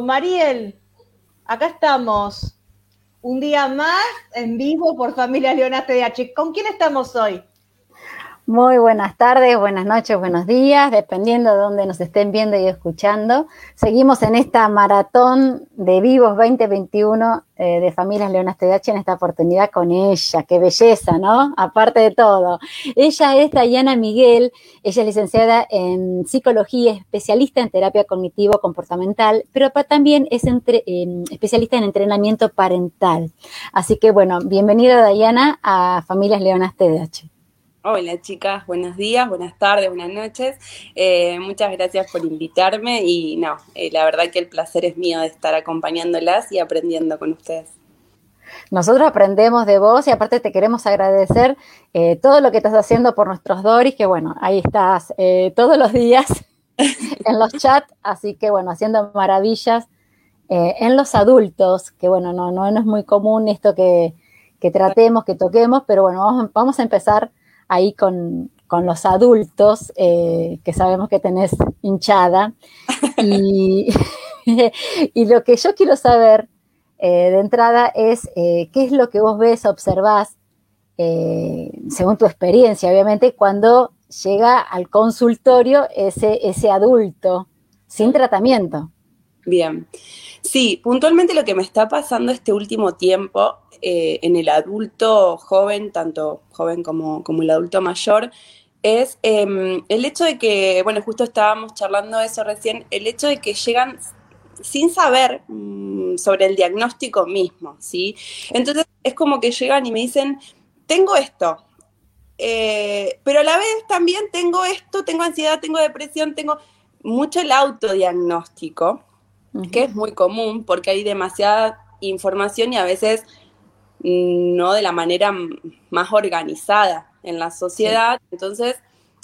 Mariel, acá estamos. Un día más en vivo por Familia Leona TDH. ¿Con quién estamos hoy? Muy buenas tardes, buenas noches, buenos días, dependiendo de dónde nos estén viendo y escuchando. Seguimos en esta maratón de vivos 2021 eh, de Familias Leonas TDH en esta oportunidad con ella. Qué belleza, ¿no? Aparte de todo. Ella es Dayana Miguel, ella es licenciada en psicología, especialista en terapia cognitivo-comportamental, pero también es especialista en entrenamiento parental. Así que bueno, bienvenida Dayana a Familias Leonas TDH. Hola chicas, buenos días, buenas tardes, buenas noches. Eh, muchas gracias por invitarme y no, eh, la verdad que el placer es mío de estar acompañándolas y aprendiendo con ustedes. Nosotros aprendemos de vos y aparte te queremos agradecer eh, todo lo que estás haciendo por nuestros Doris, que bueno, ahí estás todos los días en los chats, así que bueno, haciendo maravillas en los adultos, que bueno, no, no, es muy común esto que, que tratemos, que toquemos, pero bueno, vamos, vamos a empezar ahí con, los adultos, eh, que sabemos que tenés hinchada. Y, lo que yo quiero saber eh, de entrada es eh, qué es lo que vos ves, observás, según tu experiencia, obviamente, cuando llega al consultorio ese, ese adulto sin tratamiento. Bien. Sí, puntualmente lo que me está pasando este último tiempo eh, en el adulto joven, tanto joven como, como el adulto mayor, es em, el hecho de que, bueno, justo estábamos charlando eso recién, el hecho de que llegan sin saber mm, sobre el diagnóstico mismo, ¿sí? Entonces es como que llegan y me dicen, tengo esto, eh, pero a la vez también tengo esto, tengo ansiedad, tengo depresión, tengo mucho el autodiagnóstico, que es muy común porque hay demasiada información y a veces no de la manera más organizada en la sociedad. Entonces,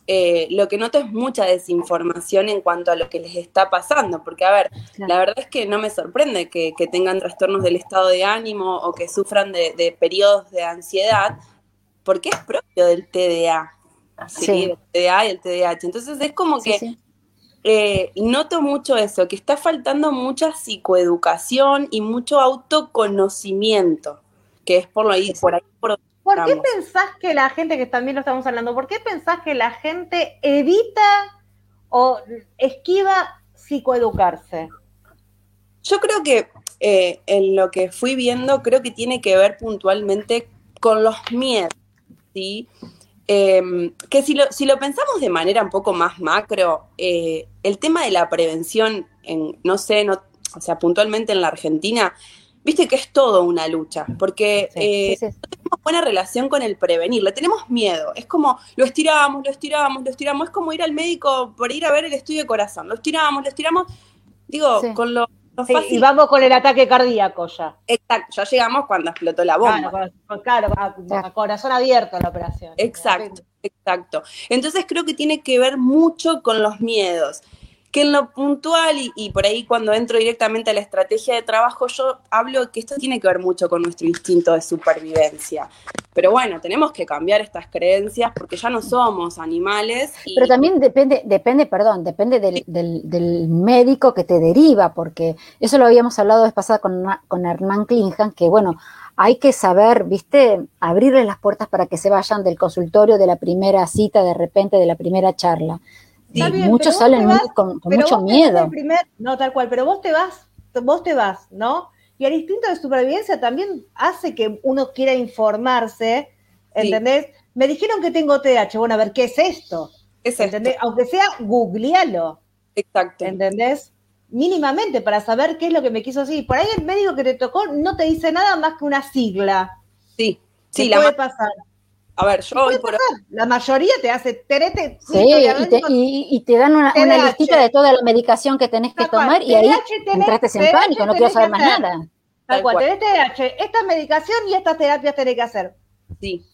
eh, lo que noto es mucha desinformación en cuanto a lo que les está pasando, porque a ver, la verdad es que no me sorprende que, tengan trastornos del estado de ánimo o que sufran de, periodos de ansiedad, porque es propio del TDA, ¿sí? Del TDA y el TDAH. Entonces es como que eh, noto mucho eso, que está faltando mucha psicoeducación y mucho autoconocimiento que es por, ahí, por ahí. Por, qué pensás que la gente, que también lo estamos hablando, por qué pensás que la gente evita o esquiva psicoeducarse? Yo creo que eh, en lo que fui viendo, creo que tiene que ver puntualmente con los miedos, ¿sí? Em, que si lo, si lo, pensamos de manera un poco más macro, eh, el tema de la prevención, en, no sé, no, o sea, puntualmente en la Argentina, viste que es todo una lucha, porque eh, no tenemos buena relación con el prevenir, le tenemos miedo, es como lo estiramos, lo estiramos, lo estiramos, es como ir al médico por ir a ver el estudio de corazón, lo estiramos, lo estiramos, digo, con lo, fácil. Y vamos con el ataque cardíaco ya. Exacto, ya llegamos cuando explotó la bomba. Claro, claro corazón abierto la operación. Exacto, exacto. Entonces creo que tiene que ver mucho con los miedos que en lo puntual y, por ahí cuando entro directamente a la estrategia de trabajo, yo hablo que esto tiene que ver mucho con nuestro instinto de supervivencia. Pero bueno, tenemos que cambiar estas creencias porque ya no somos animales. Pero también depende, depende, perdón, depende del, médico que te deriva, porque eso lo habíamos hablado vez pasada con, con Hernán Klingham, que bueno, hay que saber, viste, abrirles las puertas para que se vayan del consultorio de la primera cita, de repente, de la primera charla muchos salen con, mucho miedo. no, tal cual, pero vos te vas, vos te vas, ¿no? Y el instinto de supervivencia también hace que uno quiera informarse, ¿entendés? Me dijeron que tengo TH, bueno, a ver, ¿qué es esto? ¿Entendés? Aunque sea, googlealo. Exacto. ¿Entendés? Mínimamente para saber qué es lo que me quiso decir. Por ahí el médico que te tocó no te dice nada más que una sigla. Sí, sí, la puede pasar. A ver, yo hoy por La mayoría te hace terete. Sí, y te, dan una, listita de toda la medicación que tenés que tomar y ahí entraste en pánico, no quiero saber más nada. Tal cual, tenés TDAH, esta medicación y estas terapias tenés que hacer. Sí.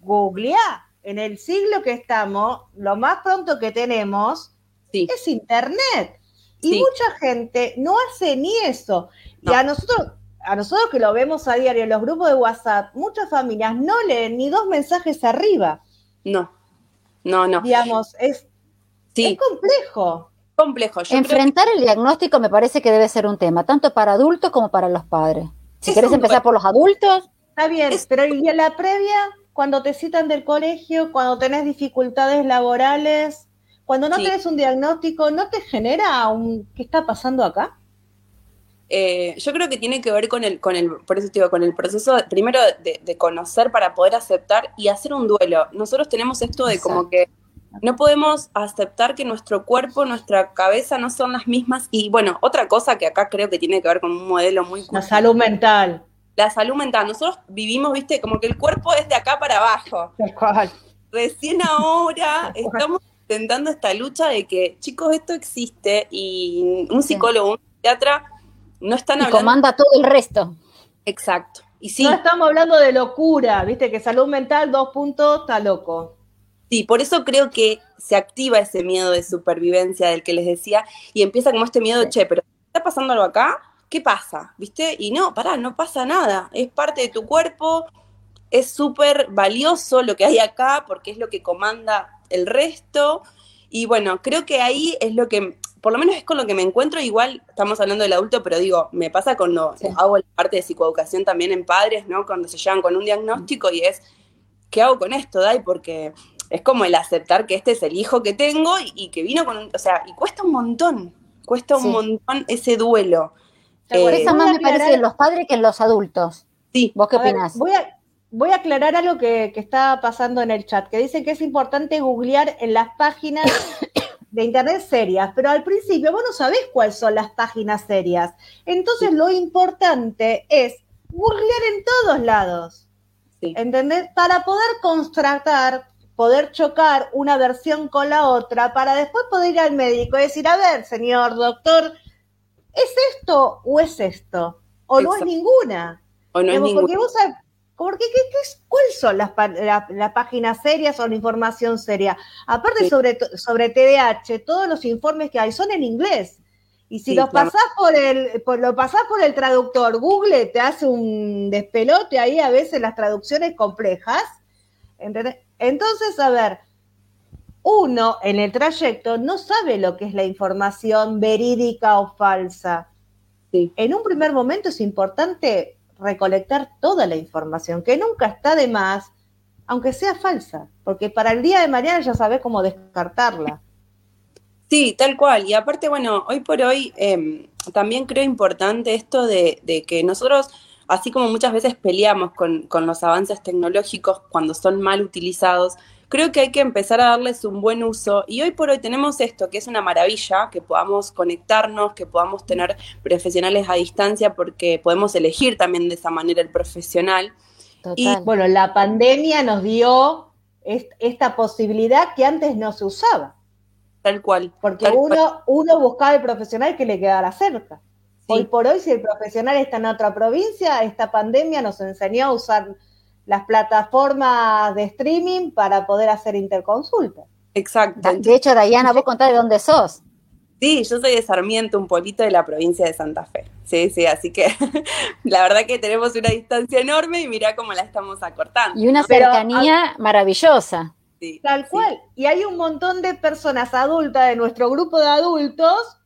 Googlea. En el siglo que estamos, lo más pronto que tenemos es internet. Y mucha gente no hace ni eso. Y a nosotros, a nosotros que lo vemos a diario en los grupos de WhatsApp, muchas familias no leen ni dos mensajes arriba. No, no, no. Digamos, es, es complejo. complejo. Enfrentar el diagnóstico me parece que debe ser un tema, tanto para adultos como para los padres. Si querés empezar por los adultos. Está bien, pero ¿y en la previa? Cuando te citan del colegio, cuando tenés dificultades laborales, cuando no tenés un diagnóstico, ¿no te genera un qué está pasando acá? Eh, yo creo que tiene que ver con el, con el, por eso digo, con el proceso primero de, conocer para poder aceptar y hacer un duelo. Nosotros tenemos esto de como que no podemos aceptar que nuestro cuerpo, nuestra cabeza no son las mismas. Y bueno, otra cosa que acá creo que tiene que ver con un modelo muy... La salud mental. La salud mental. Nosotros vivimos, viste, como que el cuerpo es de acá para abajo. Recién ahora estamos intentando esta lucha de que, chicos, esto existe y un psicólogo, un psiquiatra no están y comanda todo el resto. Exacto. Y sí. No estamos hablando de locura, viste, que salud mental, dos puntos, está loco. Sí, por eso creo que se activa ese miedo de supervivencia del que les decía y empieza como este miedo, che, pero ¿está pasando algo acá? ¿Qué pasa? ¿Viste? Y no, pará, no pasa nada. Es parte de tu cuerpo, es súper valioso lo que hay acá porque es lo que comanda el resto. Y bueno, creo que ahí es lo que por lo menos es con lo que me encuentro, igual estamos hablando del adulto, pero digo, me pasa cuando hago la parte de psicoeducación también en padres, ¿no? Cuando se llegan con un diagnóstico y es, ¿qué hago con esto, Dai? Porque es como el aceptar que este es el hijo que tengo y, que vino con un, o sea, y cuesta un montón, cuesta un montón ese duelo. Por eso más me parece en los padres que en los adultos. Sí. ¿Vos qué opinás? Voy a, voy a aclarar algo que, que está pasando en el chat, que dice que es importante googlear en las páginas de internet serias, pero al principio vos no sabés cuáles son las páginas serias. Entonces lo importante es googlear en todos lados. ¿Entendés? Para poder constatar, poder chocar una versión con la otra, para después poder ir al médico y decir, a ver, señor doctor, ¿es esto o es esto? O no es ninguna. O no es ninguna. Porque vos porque, ¿qué, qué, ¿Cuáles son las, páginas serias o la información seria? Aparte sobre, sobre TDAH, todos los informes que hay son en inglés. Y si los pasás por el, lo pasás por el traductor, Google te hace un despelote ahí a veces las traducciones complejas. Entonces, a ver, uno en el trayecto no sabe lo que es la información verídica o falsa. En un primer momento es importante recolectar toda la información, que nunca está de más, aunque sea falsa, porque para el día de mañana ya sabes cómo descartarla. Sí, tal cual. Y aparte, bueno, hoy por hoy em, también creo importante esto de, que nosotros, así como muchas veces peleamos con, con los avances tecnológicos cuando son mal utilizados, creo que hay que empezar a darles un buen uso y hoy por hoy tenemos esto, que es una maravilla, que podamos conectarnos, que podamos tener profesionales a distancia porque podemos elegir también de esa manera el profesional. Y bueno, la pandemia nos dio esta posibilidad que antes no se usaba. Tal cual. Porque uno, uno buscaba el profesional que le quedara cerca. Hoy por hoy, si el profesional está en otra provincia, esta pandemia nos enseñó a usar las plataformas de streaming para poder hacer interconsulta. Exacto. De hecho, Dayana, vos contás de dónde sos. Sí, yo soy de Sarmiento, un polito de la provincia de Santa Fe. Sí, sí, así que la verdad que tenemos una distancia enorme y mira cómo la estamos acortando. Y una cercanía maravillosa. Tal cual. Y hay un montón de personas adultas de nuestro grupo de adultos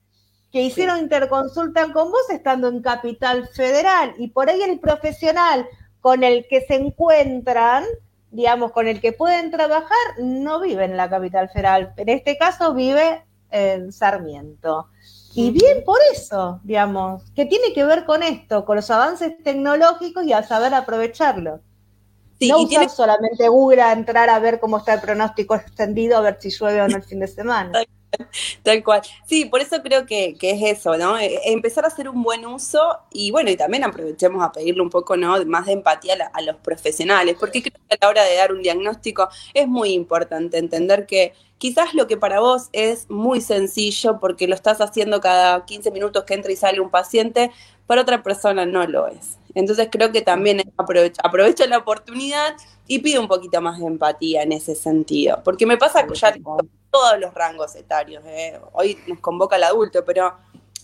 que hicieron interconsulta con vos estando en Capital Federal. Y por ahí el profesional con el que se encuentran, digamos, con el que pueden trabajar, no vive en la capital federal. En este caso vive en Sarmiento. Y bien por eso, digamos, que tiene que ver con esto, con los avances tecnológicos y a saber aprovecharlo. no usar solamente Google a entrar a ver cómo está el pronóstico extendido, a ver si llueve o no el fin de semana. Tal cual. Sí, por eso creo que, es eso, ¿no? E, empezar a hacer un buen uso y bueno, y también aprovechemos a pedirle un poco, ¿no? Más de empatía a, los profesionales, porque creo que a la hora de dar un diagnóstico es muy importante entender que quizás lo que para vos es muy sencillo porque lo estás haciendo cada 15 minutos que entra y sale un paciente, para otra persona no lo es. Entonces creo que también aprovecho, la oportunidad y pido un poquito más de empatía en ese sentido, porque me pasa que ya todos los rangos etarios. ¿eh? Hoy nos convoca el adulto, pero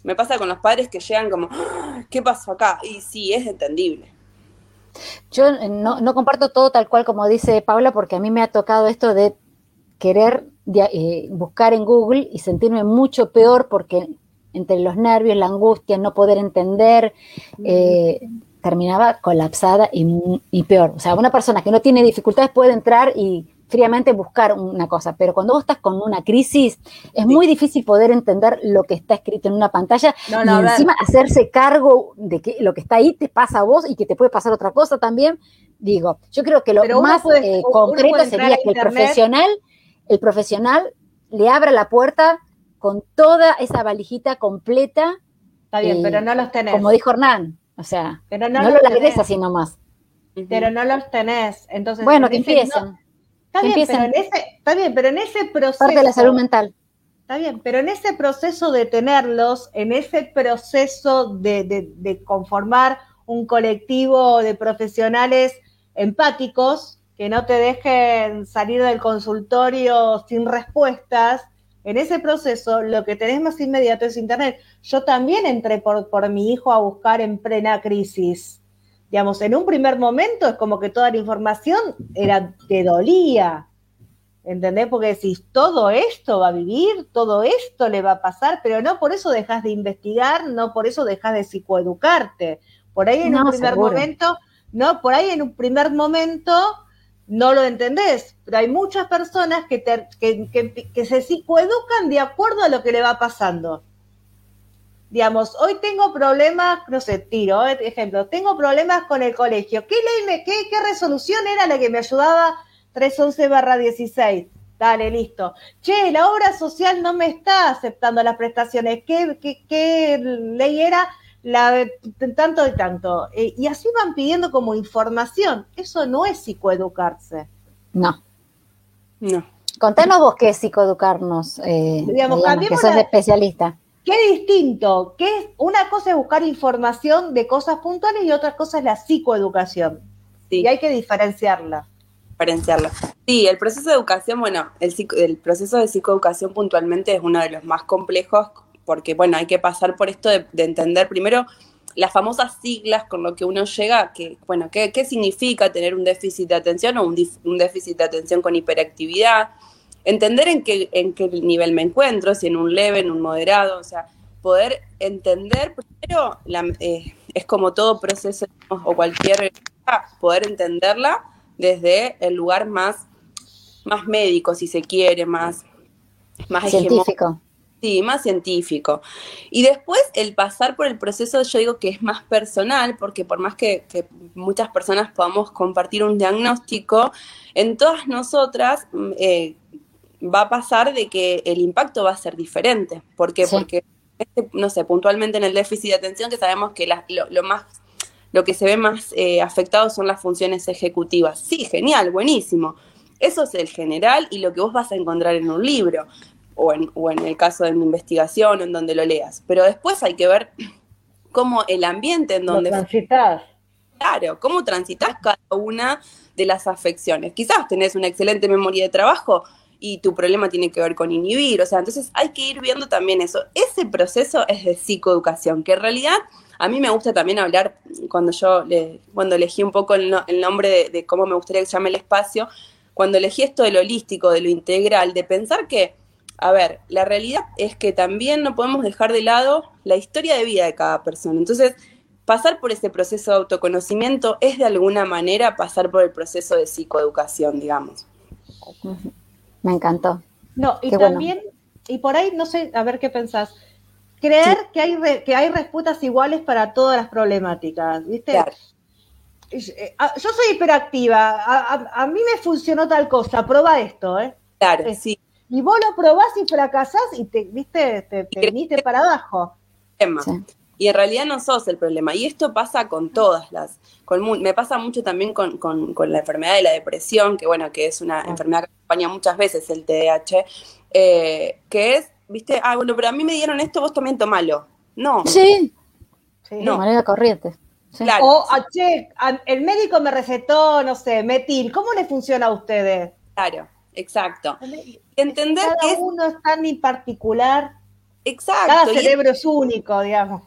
me pasa con los padres que llegan como, ah, ¿qué pasó acá? Y sí, es entendible. Yo no, no comparto todo tal cual como dice Paula, porque a mí me ha tocado esto de querer eh, buscar en Google y sentirme mucho peor porque entre los nervios, la angustia, no poder entender, eh, terminaba colapsada y, peor. O sea, una persona que no tiene dificultades puede entrar y fríamente buscar una cosa, pero cuando vos estás con una crisis, es muy difícil poder entender lo que está escrito en una pantalla y encima hacerse cargo de que lo que está ahí te pasa a vos y que te puede pasar otra cosa también. Digo, yo creo que lo más eh, concreto sería que el profesional, el profesional le abra la puerta con toda esa valijita completa. Está bien, pero no los tenés. Como dijo Hernán, o sea, no, lo largues así nomás. Pero no los tenés. Entonces, bueno, que empiecen. Está, bien, pero en ese, está bien, pero en ese proceso. Parte de la salud mental. Está bien, pero en ese proceso de tenerlos, en ese proceso de, de conformar un colectivo de profesionales empáticos que no te dejen salir del consultorio sin respuestas, en ese proceso lo que tenés más inmediato es Internet. Yo también entré por, por mi hijo a buscar en plena crisis. Digamos, en un primer momento es como que toda la información era, te dolía. ¿Entendés? Porque decís, todo esto va a vivir, todo esto le va a pasar, pero no por eso dejas de investigar, no por eso dejas de psicoeducarte. Por ahí en un primer momento, no, por ahí en un primer momento no lo entendés, pero hay muchas personas que, que, se psicoeducan de acuerdo a lo que le va pasando. Digamos, hoy tengo problemas, no sé, tiro, eh, ejemplo, tengo problemas con el colegio. ¿Qué ley me, qué, qué resolución era la que me ayudaba 311 barra 16? Dale, listo. Che, la obra social no me está aceptando las prestaciones. ¿Qué, qué, qué ley era? la de tanto y tanto. Eh, y así van pidiendo como información. Eso no es psicoeducarse. No. No. Contanos vos qué es psicoeducarnos, eh, digamos, que sos especialista. Qué distinto, que una cosa es buscar información de cosas puntuales y otra cosa es la psicoeducación. Sí. Y hay que diferenciarla. Diferenciarla. Sí, el proceso de educación, bueno, el, el proceso de psicoeducación puntualmente es uno de los más complejos porque bueno, hay que pasar por esto de, entender primero las famosas siglas con lo que uno llega, que, bueno, ¿qué, significa tener un déficit de atención o un, déficit de atención con hiperactividad? Entender en qué, en qué nivel me encuentro, si en un leve, en un moderado, o sea, poder entender, primero, eh, es como todo proceso o cualquier, poder entenderla desde el lugar más, más médico, si se quiere, más, más científico. Sí, más científico. Y después el pasar por el proceso, yo digo que es más personal, porque por más que, muchas personas podamos compartir un diagnóstico, en todas nosotras mm, eh, va a pasar de que el impacto va a ser diferente. ¿Por qué? Porque, este, no sé, puntualmente en el déficit de atención, que sabemos que lo, más lo que se ve más eh, afectado son las funciones ejecutivas. Sí, genial, buenísimo. Eso es el general y lo que vos vas a encontrar en un libro o en, o en el caso de una investigación, en donde lo leas. Pero después hay que ver cómo el ambiente en donde... transitas. Claro, cómo transitas cada una de las afecciones. Quizás tenés una excelente memoria de trabajo y tu problema tiene que ver con inhibir, o sea, entonces hay que ir viendo también eso. Ese proceso es de psicoeducación, que en realidad a mí me gusta también hablar, cuando yo, le, cuando elegí un poco el, nombre de, de, cómo me gustaría que se llame el espacio, cuando elegí esto de lo holístico, de lo integral, de pensar que a ver, la realidad es que también no podemos dejar de lado la historia de vida de cada persona. Entonces, pasar por ese proceso de autoconocimiento es de alguna manera pasar por el proceso de psicoeducación, digamos. Me encantó. No, y también, y por ahí, no sé, a ver qué pensás, creer que, hay que hay respuestas iguales para todas las problemáticas, ¿viste? Claro. Eh, yo soy hiperactiva, a, mí me funcionó tal cosa, prueba esto, ¿eh? Claro, sí y vos lo probás y fracasás y te, viste, te, viniste para abajo. Y en realidad no sos el problema. Y esto pasa con todas las. Con, me pasa mucho también con, la enfermedad de la depresión, que bueno, que es una enfermedad que acompaña muchas veces el TDAH, eh, que es, viste, ah, bueno, pero a mí me dieron esto, vos también tomalo. No. Sí. sí. No. De manera corriente. Claro. O, ah, che, el médico me recetó, no sé, metil. ¿Cómo le funciona a ustedes? Claro. Exacto. Entender cada que uno es tan particular. Exacto. Cada cerebro es único, digamos.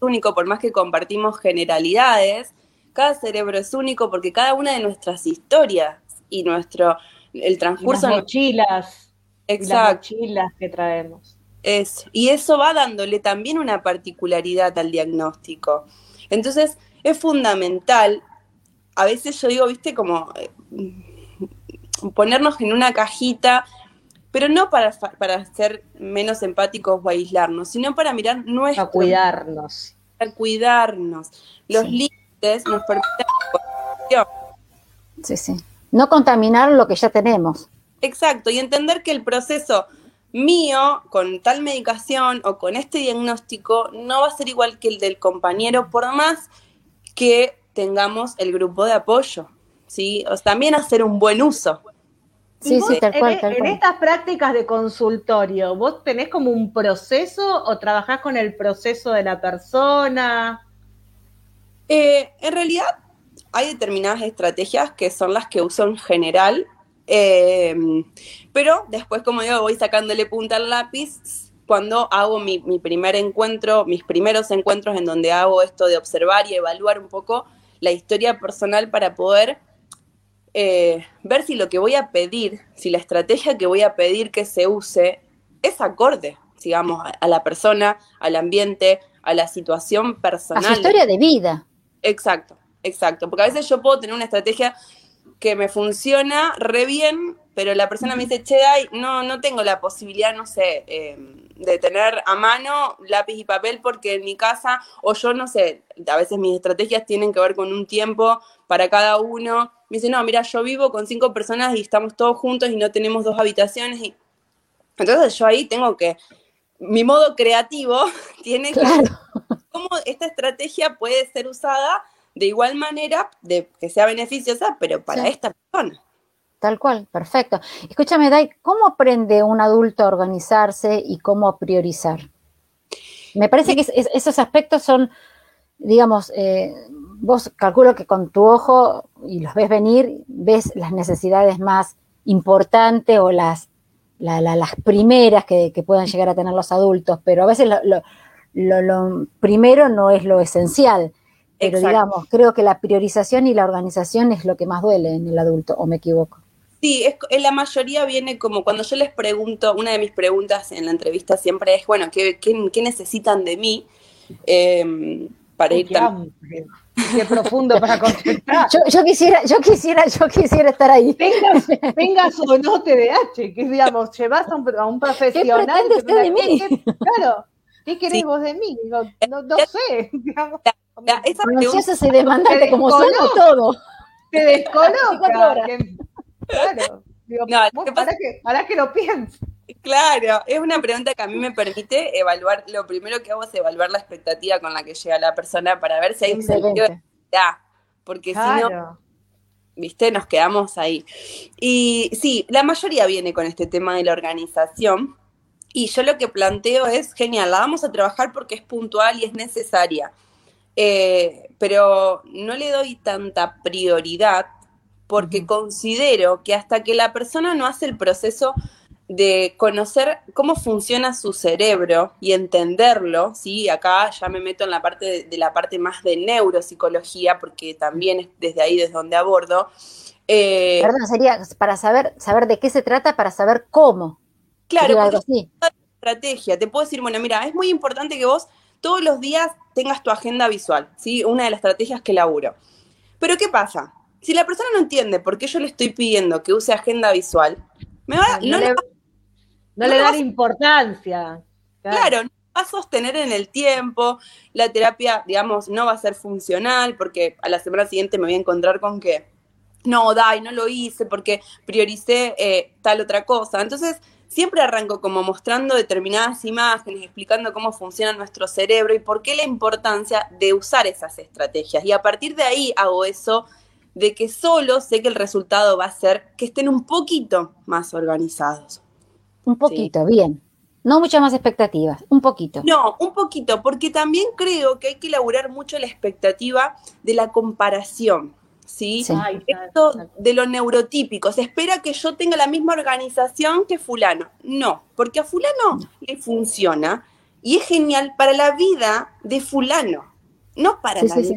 Único, por más que compartimos generalidades, cada cerebro es único porque cada una de nuestras historias y nuestro, el transcurso. las mochilas. Exacto. las mochilas que traemos. Es, y eso va dándole también una particularidad al diagnóstico. Entonces, es fundamental, a veces yo digo, viste, como eh, ponernos en una cajita, pero no para, para ser menos empáticos o aislarnos, sino para mirar nuestro... Para cuidarnos. Para cuidarnos. Los límites nos permiten... Sí, sí. No contaminar lo que ya tenemos. Exacto, y entender que el proceso mío con tal medicación o con este diagnóstico no va a ser igual que el del compañero, por más que tengamos el grupo de apoyo, ¿sí? O también hacer un buen uso. Sí, sí, tal cual, en, estas prácticas de consultorio, ¿vos tenés como un proceso o trabajás con el proceso de la persona? Eh, en realidad hay determinadas estrategias que son las que uso en general eh, pero después, como digo, voy sacándole punta al lápiz cuando hago mi, primer encuentro, mis primeros encuentros en donde hago esto de observar y evaluar un poco la historia personal para poder eh, ver si lo que voy a pedir, si la estrategia que voy a pedir que se use es acorde, digamos, a, la persona, al ambiente, a la situación personal. A su historia de vida. Exacto, exacto. Porque a veces yo puedo tener una estrategia que me funciona re bien, pero la persona me dice, che, no, no tengo la posibilidad, no sé, em, de tener a mano lápiz y papel porque en mi casa, o yo no sé, a veces mis estrategias tienen que ver con un tiempo para cada uno. Me dice, no, mira, yo vivo con cinco personas y estamos todos juntos y no tenemos dos habitaciones. Y... Entonces yo ahí tengo que, mi modo creativo tiene que... ¿Cómo esta estrategia puede ser usada de igual manera de que sea beneficiosa, pero para esta persona. Tal cual, perfecto. Escúchame, Dai, ¿cómo aprende un adulto a organizarse y cómo priorizar? Me parece que esos aspectos son, digamos, eh, vos calculo que con tu ojo y los ves venir, ves las necesidades más importantes o las, las primeras que, puedan llegar a tener los adultos, pero a veces lo, lo primero no es lo esencial. Pero digamos, creo que la priorización y la organización es lo que más duele en el adulto, ¿o me equivoco? Sí, es, en la mayoría viene como cuando yo les pregunto, una de mis preguntas en la entrevista siempre es, bueno, ¿qué, qué, necesitan de mí em, para ir tan... Qué profundo para contestar. Yo, quisiera, yo quisiera, yo quisiera estar ahí. Tengas, o no TDAH, que digamos, llevas a un, a un profesional. ¿Qué usted de mí? claro, ¿qué querés vos de mí? no, no sé, digamos. Ya, esa pregunta, se demandante como son todo. Te descoloca. claro. Digo, para, que, para que lo pienses. Claro, es una pregunta que a mí me permite evaluar, lo primero que hago es evaluar la expectativa con la que llega la persona para ver si hay un sentido de porque si no, viste, nos quedamos ahí. Y sí, la mayoría viene con este tema de la organización, y yo lo que planteo es, genial, la vamos a trabajar porque es puntual y es necesaria. Eh, pero no le doy tanta prioridad porque considero que hasta que la persona no hace el proceso de conocer cómo funciona su cerebro y entenderlo, ¿sí? Acá ya me meto en la parte de, la parte más de neuropsicología, porque también es desde ahí desde donde abordo. Eh, Perdón, sería para saber, saber de qué se trata, para saber cómo. Claro, porque estrategia. Te puedo decir, bueno, mira, es muy importante que vos todos los días tengas tu agenda visual, ¿sí? Una de las estrategias que laburo. Pero ¿qué pasa? Si la persona no entiende por qué yo le estoy pidiendo que use agenda visual, me va, no, le, no le da importancia. Claro. no va a sostener en el tiempo, la terapia, digamos, no va a ser funcional, porque a la semana siguiente me voy a encontrar con que, no, Dai, no lo hice porque prioricé eh, tal otra cosa. Entonces, siempre arranco como mostrando determinadas imágenes, explicando cómo funciona nuestro cerebro y por qué la importancia de usar esas estrategias. Y a partir de ahí hago eso de que solo sé que el resultado va a ser que estén un poquito más organizados. Un poquito, bien. No muchas más expectativas, un poquito. No, un poquito, porque también creo que hay que elaborar mucho la expectativa de la comparación. ¿sí? Esto de lo neurotípico, se espera que yo tenga la misma organización que fulano. No, porque a fulano le funciona y es genial para la vida de fulano, no para la vida.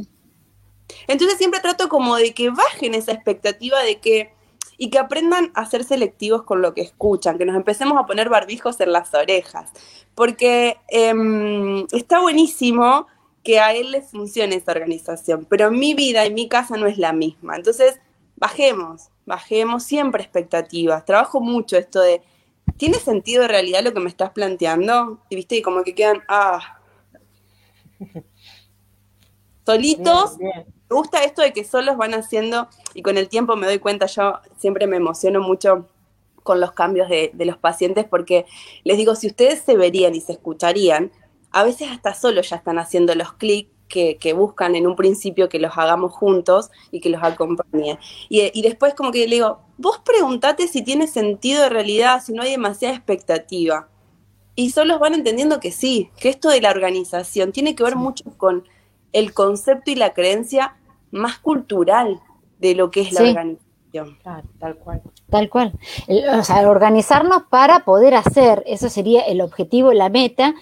Entonces siempre trato como de que bajen esa expectativa de que y que aprendan a ser selectivos con lo que escuchan, que nos empecemos a poner barbijos en las orejas, porque em, está buenísimo que a él le funcione esa organización, pero mi vida y mi casa no es la misma. Entonces, bajemos, bajemos siempre expectativas. Trabajo mucho esto de, ¿tiene sentido de realidad lo que me estás planteando? Y viste, y como que quedan, ah, solitos. Me gusta esto de que solos van haciendo, y con el tiempo me doy cuenta, yo siempre me emociono mucho con los cambios de, de los pacientes porque les digo, si ustedes se verían y se escucharían, a veces hasta solo ya están haciendo los clics que, buscan en un principio que los hagamos juntos y que los acompañe. Y, después como que le digo, vos preguntate si tiene sentido de realidad, si no hay demasiada expectativa. Y solos van entendiendo que sí, que esto de la organización tiene que ver mucho con el concepto y la creencia más cultural de lo que es la organización. tal cual. Tal cual. o sea, organizarnos para poder hacer, eso sería el objetivo, la meta,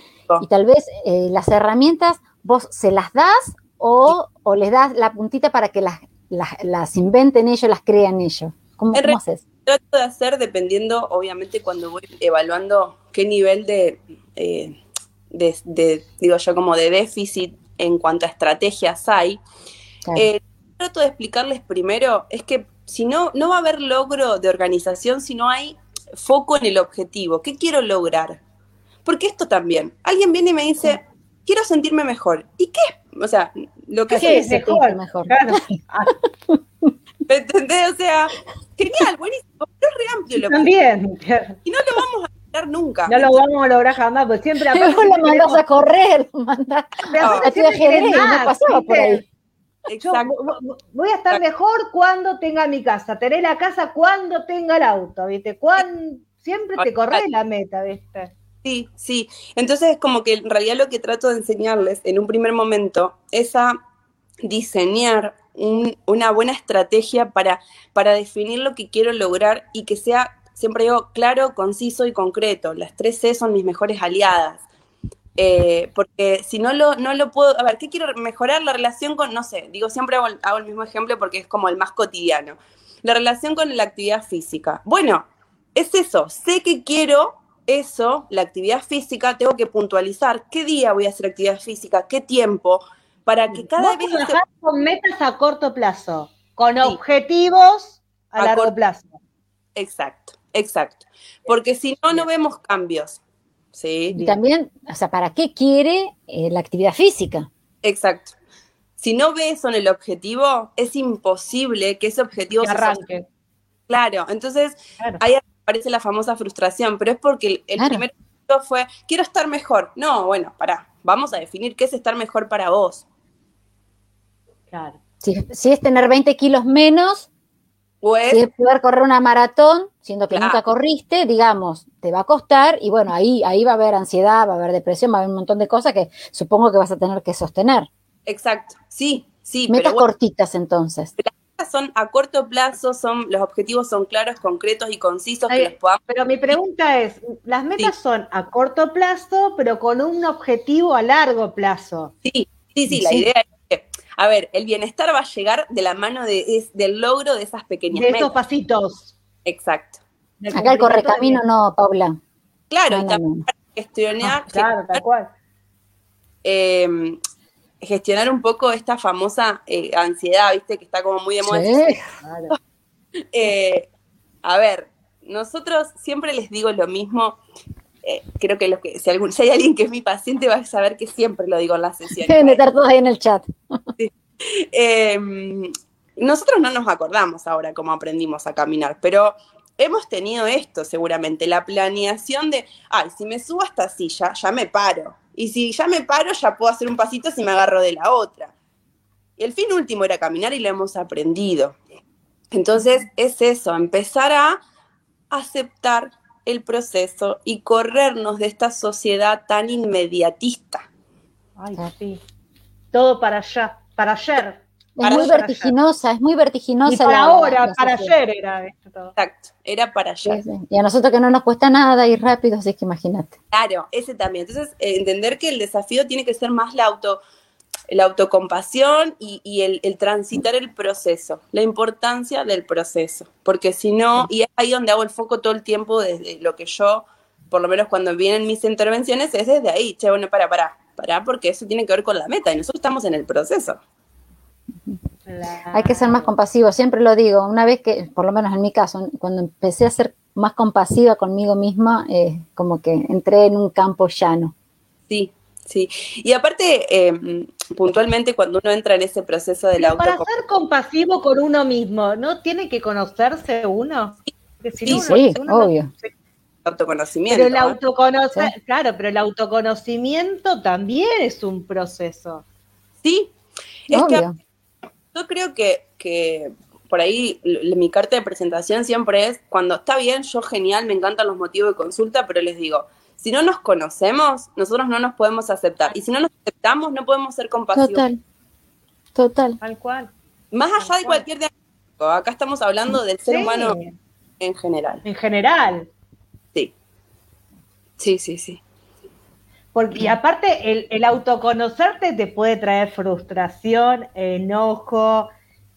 y tal vez eh, las herramientas vos se las das o, les das la puntita para que las, las, inventen ellos, las crean ellos. ¿Cómo, ¿cómo haces? Trato de hacer dependiendo, obviamente, cuando voy evaluando qué nivel de, eh, de, digo yo, como de déficit en cuanto a estrategias hay. Eh, trato de explicarles primero, es que si no, no va a haber logro de organización si no hay foco en el objetivo. ¿Qué quiero lograr? Porque esto también, alguien viene y me dice, quiero sentirme mejor. ¿Y qué? O sea, lo que es mejor. mejor. Claro. ¿Me entendés? O sea, genial, buenísimo, pero es re amplio lo También. Y no lo vamos a lograr nunca. No lo vamos a lograr jamás, porque siempre Luego lo mandas a correr, lo mandas a ajedrez, no pasaba por ahí. Exacto. voy a estar mejor cuando tenga mi casa. Tener la casa cuando tenga el auto, ¿viste? Cuando, siempre te corres la meta, ¿viste? Sí, sí. Entonces, como que en realidad lo que trato de enseñarles en un primer momento es a diseñar una buena estrategia para, para definir lo que quiero lograr y que sea, siempre digo, claro, conciso y concreto. Las tres C son mis mejores aliadas. Eh, porque si no lo, no lo puedo, a ver, ¿qué quiero mejorar? La relación con, no sé, digo, siempre hago, hago el mismo ejemplo porque es como el más cotidiano. La relación con la actividad física. Bueno, es eso, sé que quiero eso, la actividad física, tengo que puntualizar qué día voy a hacer actividad física, qué tiempo, para que cada vez... con metas a corto plazo, con objetivos a, largo plazo. Exacto, exacto. Porque si no, no vemos cambios. ¿Sí? Y también, o sea, ¿para qué quiere eh, la actividad física? Exacto. Si no ve eso en el objetivo, es imposible que ese objetivo se arranque. Claro, entonces hay parece la famosa frustración, pero es porque el, primer punto fue, quiero estar mejor. No, bueno, pará, vamos a definir qué es estar mejor para vos. Claro. Si, es tener 20 kilos menos, pues, si es poder correr una maratón, siendo que nunca corriste, digamos, te va a costar y bueno, ahí, ahí va a haber ansiedad, va a haber depresión, va a haber un montón de cosas que supongo que vas a tener que sostener. Exacto, sí, sí. Metas cortitas entonces son a corto plazo, son los objetivos son claros, concretos y concisos que los podamos. Pero mi pregunta es, las metas son a corto plazo, pero con un objetivo a largo plazo. Sí, sí, sí, la idea es que, a ver, el bienestar va a llegar de la mano de, del logro de esas pequeñas de esos pasitos. Exacto. Acá el correcamino no, Paula. Claro, y también gestionar. Ah, claro, tal cual. Eh, gestionar un poco esta famosa eh, ansiedad, viste, que está como muy de moda. Eh, a ver, nosotros siempre les digo lo mismo. Eh, creo que, que si, algún, si, hay alguien que es mi paciente va a saber que siempre lo digo en las sesiones. Deben estar todos ahí en el chat. Em, nosotros no nos acordamos ahora cómo aprendimos a caminar, pero hemos tenido esto seguramente, la planeación de, ay, si me subo hasta silla, ya me paro. Y si ya me paro, ya puedo hacer un pasito si me agarro de la otra. Y el fin último era caminar y lo hemos aprendido. Entonces es eso, empezar a aceptar el proceso y corrernos de esta sociedad tan inmediatista. Ay, sí. Todo para allá, para ayer. Es muy vertiginosa, es muy vertiginosa. Y para ahora, para ayer era esto todo. Exacto, era para ayer. Y a nosotros que no nos cuesta nada ir rápido, así que imagínate. Claro, ese también. Entonces, eh, entender que el desafío tiene que ser más la auto, la autocompasión y, el, transitar el proceso, la importancia del proceso, porque si no, y es ahí donde hago el foco todo el tiempo desde lo que yo, por lo menos cuando vienen mis intervenciones, es desde ahí, che, bueno, para, para, para, porque eso tiene que ver con la meta y nosotros estamos en el proceso. Hay que ser más compasivo, siempre lo digo, una vez que, por lo menos en mi caso, cuando empecé a ser más compasiva conmigo misma, eh, como que entré en un campo llano. Sí, Sí, y aparte, em, puntualmente cuando uno entra en ese proceso de la Para ser compasivo con uno mismo, ¿no? Tiene que conocerse uno. sí, sí, obvio. autoconocimiento. Pero el autoconocer, claro, pero el autoconocimiento también es un proceso. Sí, es que yo creo que, que por ahí mi carta de presentación siempre es, cuando está bien, yo genial, me encantan los motivos de consulta, pero les digo, si no nos conocemos, nosotros no nos podemos aceptar. Y si no nos aceptamos, no podemos ser compasivos. Total. Total. Tal cual. Más allá de cualquier diagnóstico, acá estamos hablando del ser humano en general. En general. Sí. Sí, sí, sí. Porque, y aparte, el, el autoconocerte te puede traer frustración, enojo,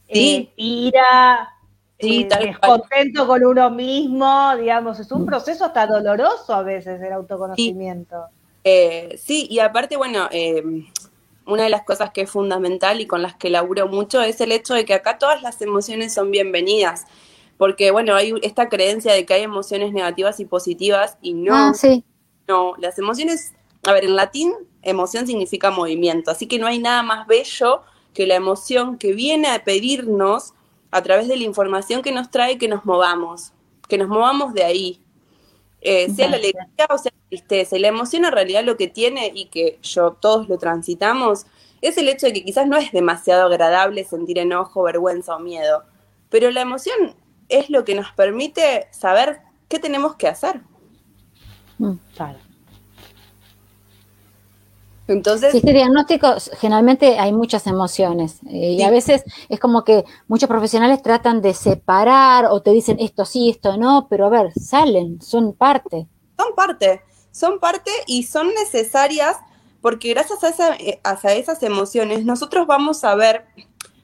eh, ira, Sí, eh, contento con uno mismo, digamos, es un mm. proceso hasta doloroso a veces el autoconocimiento. Eh, sí, y aparte, bueno, em, una de las cosas que es fundamental y con las que laburo mucho es el hecho de que acá todas las emociones son bienvenidas, porque bueno, hay esta creencia de que hay emociones negativas y positivas y no, ah, sí. no, las emociones, a ver, en latín emoción significa movimiento, así que no hay nada más bello que la emoción que viene a pedirnos a través de la información que nos trae que nos movamos, que nos movamos de ahí. Eh, sea la alegría o sea la tristeza. Y la emoción en realidad lo que tiene, y que yo todos lo transitamos, es el hecho de que quizás no es demasiado agradable sentir enojo, vergüenza o miedo. Pero la emoción es lo que nos permite saber qué tenemos que hacer. Mm. Claro. Entonces, este diagnóstico generalmente hay muchas emociones eh, y a veces es como que muchos profesionales tratan de separar o te dicen esto sí, esto no, pero a ver, salen, son parte. Son parte, son parte y son necesarias porque gracias a, eh, esas emociones nosotros vamos a ver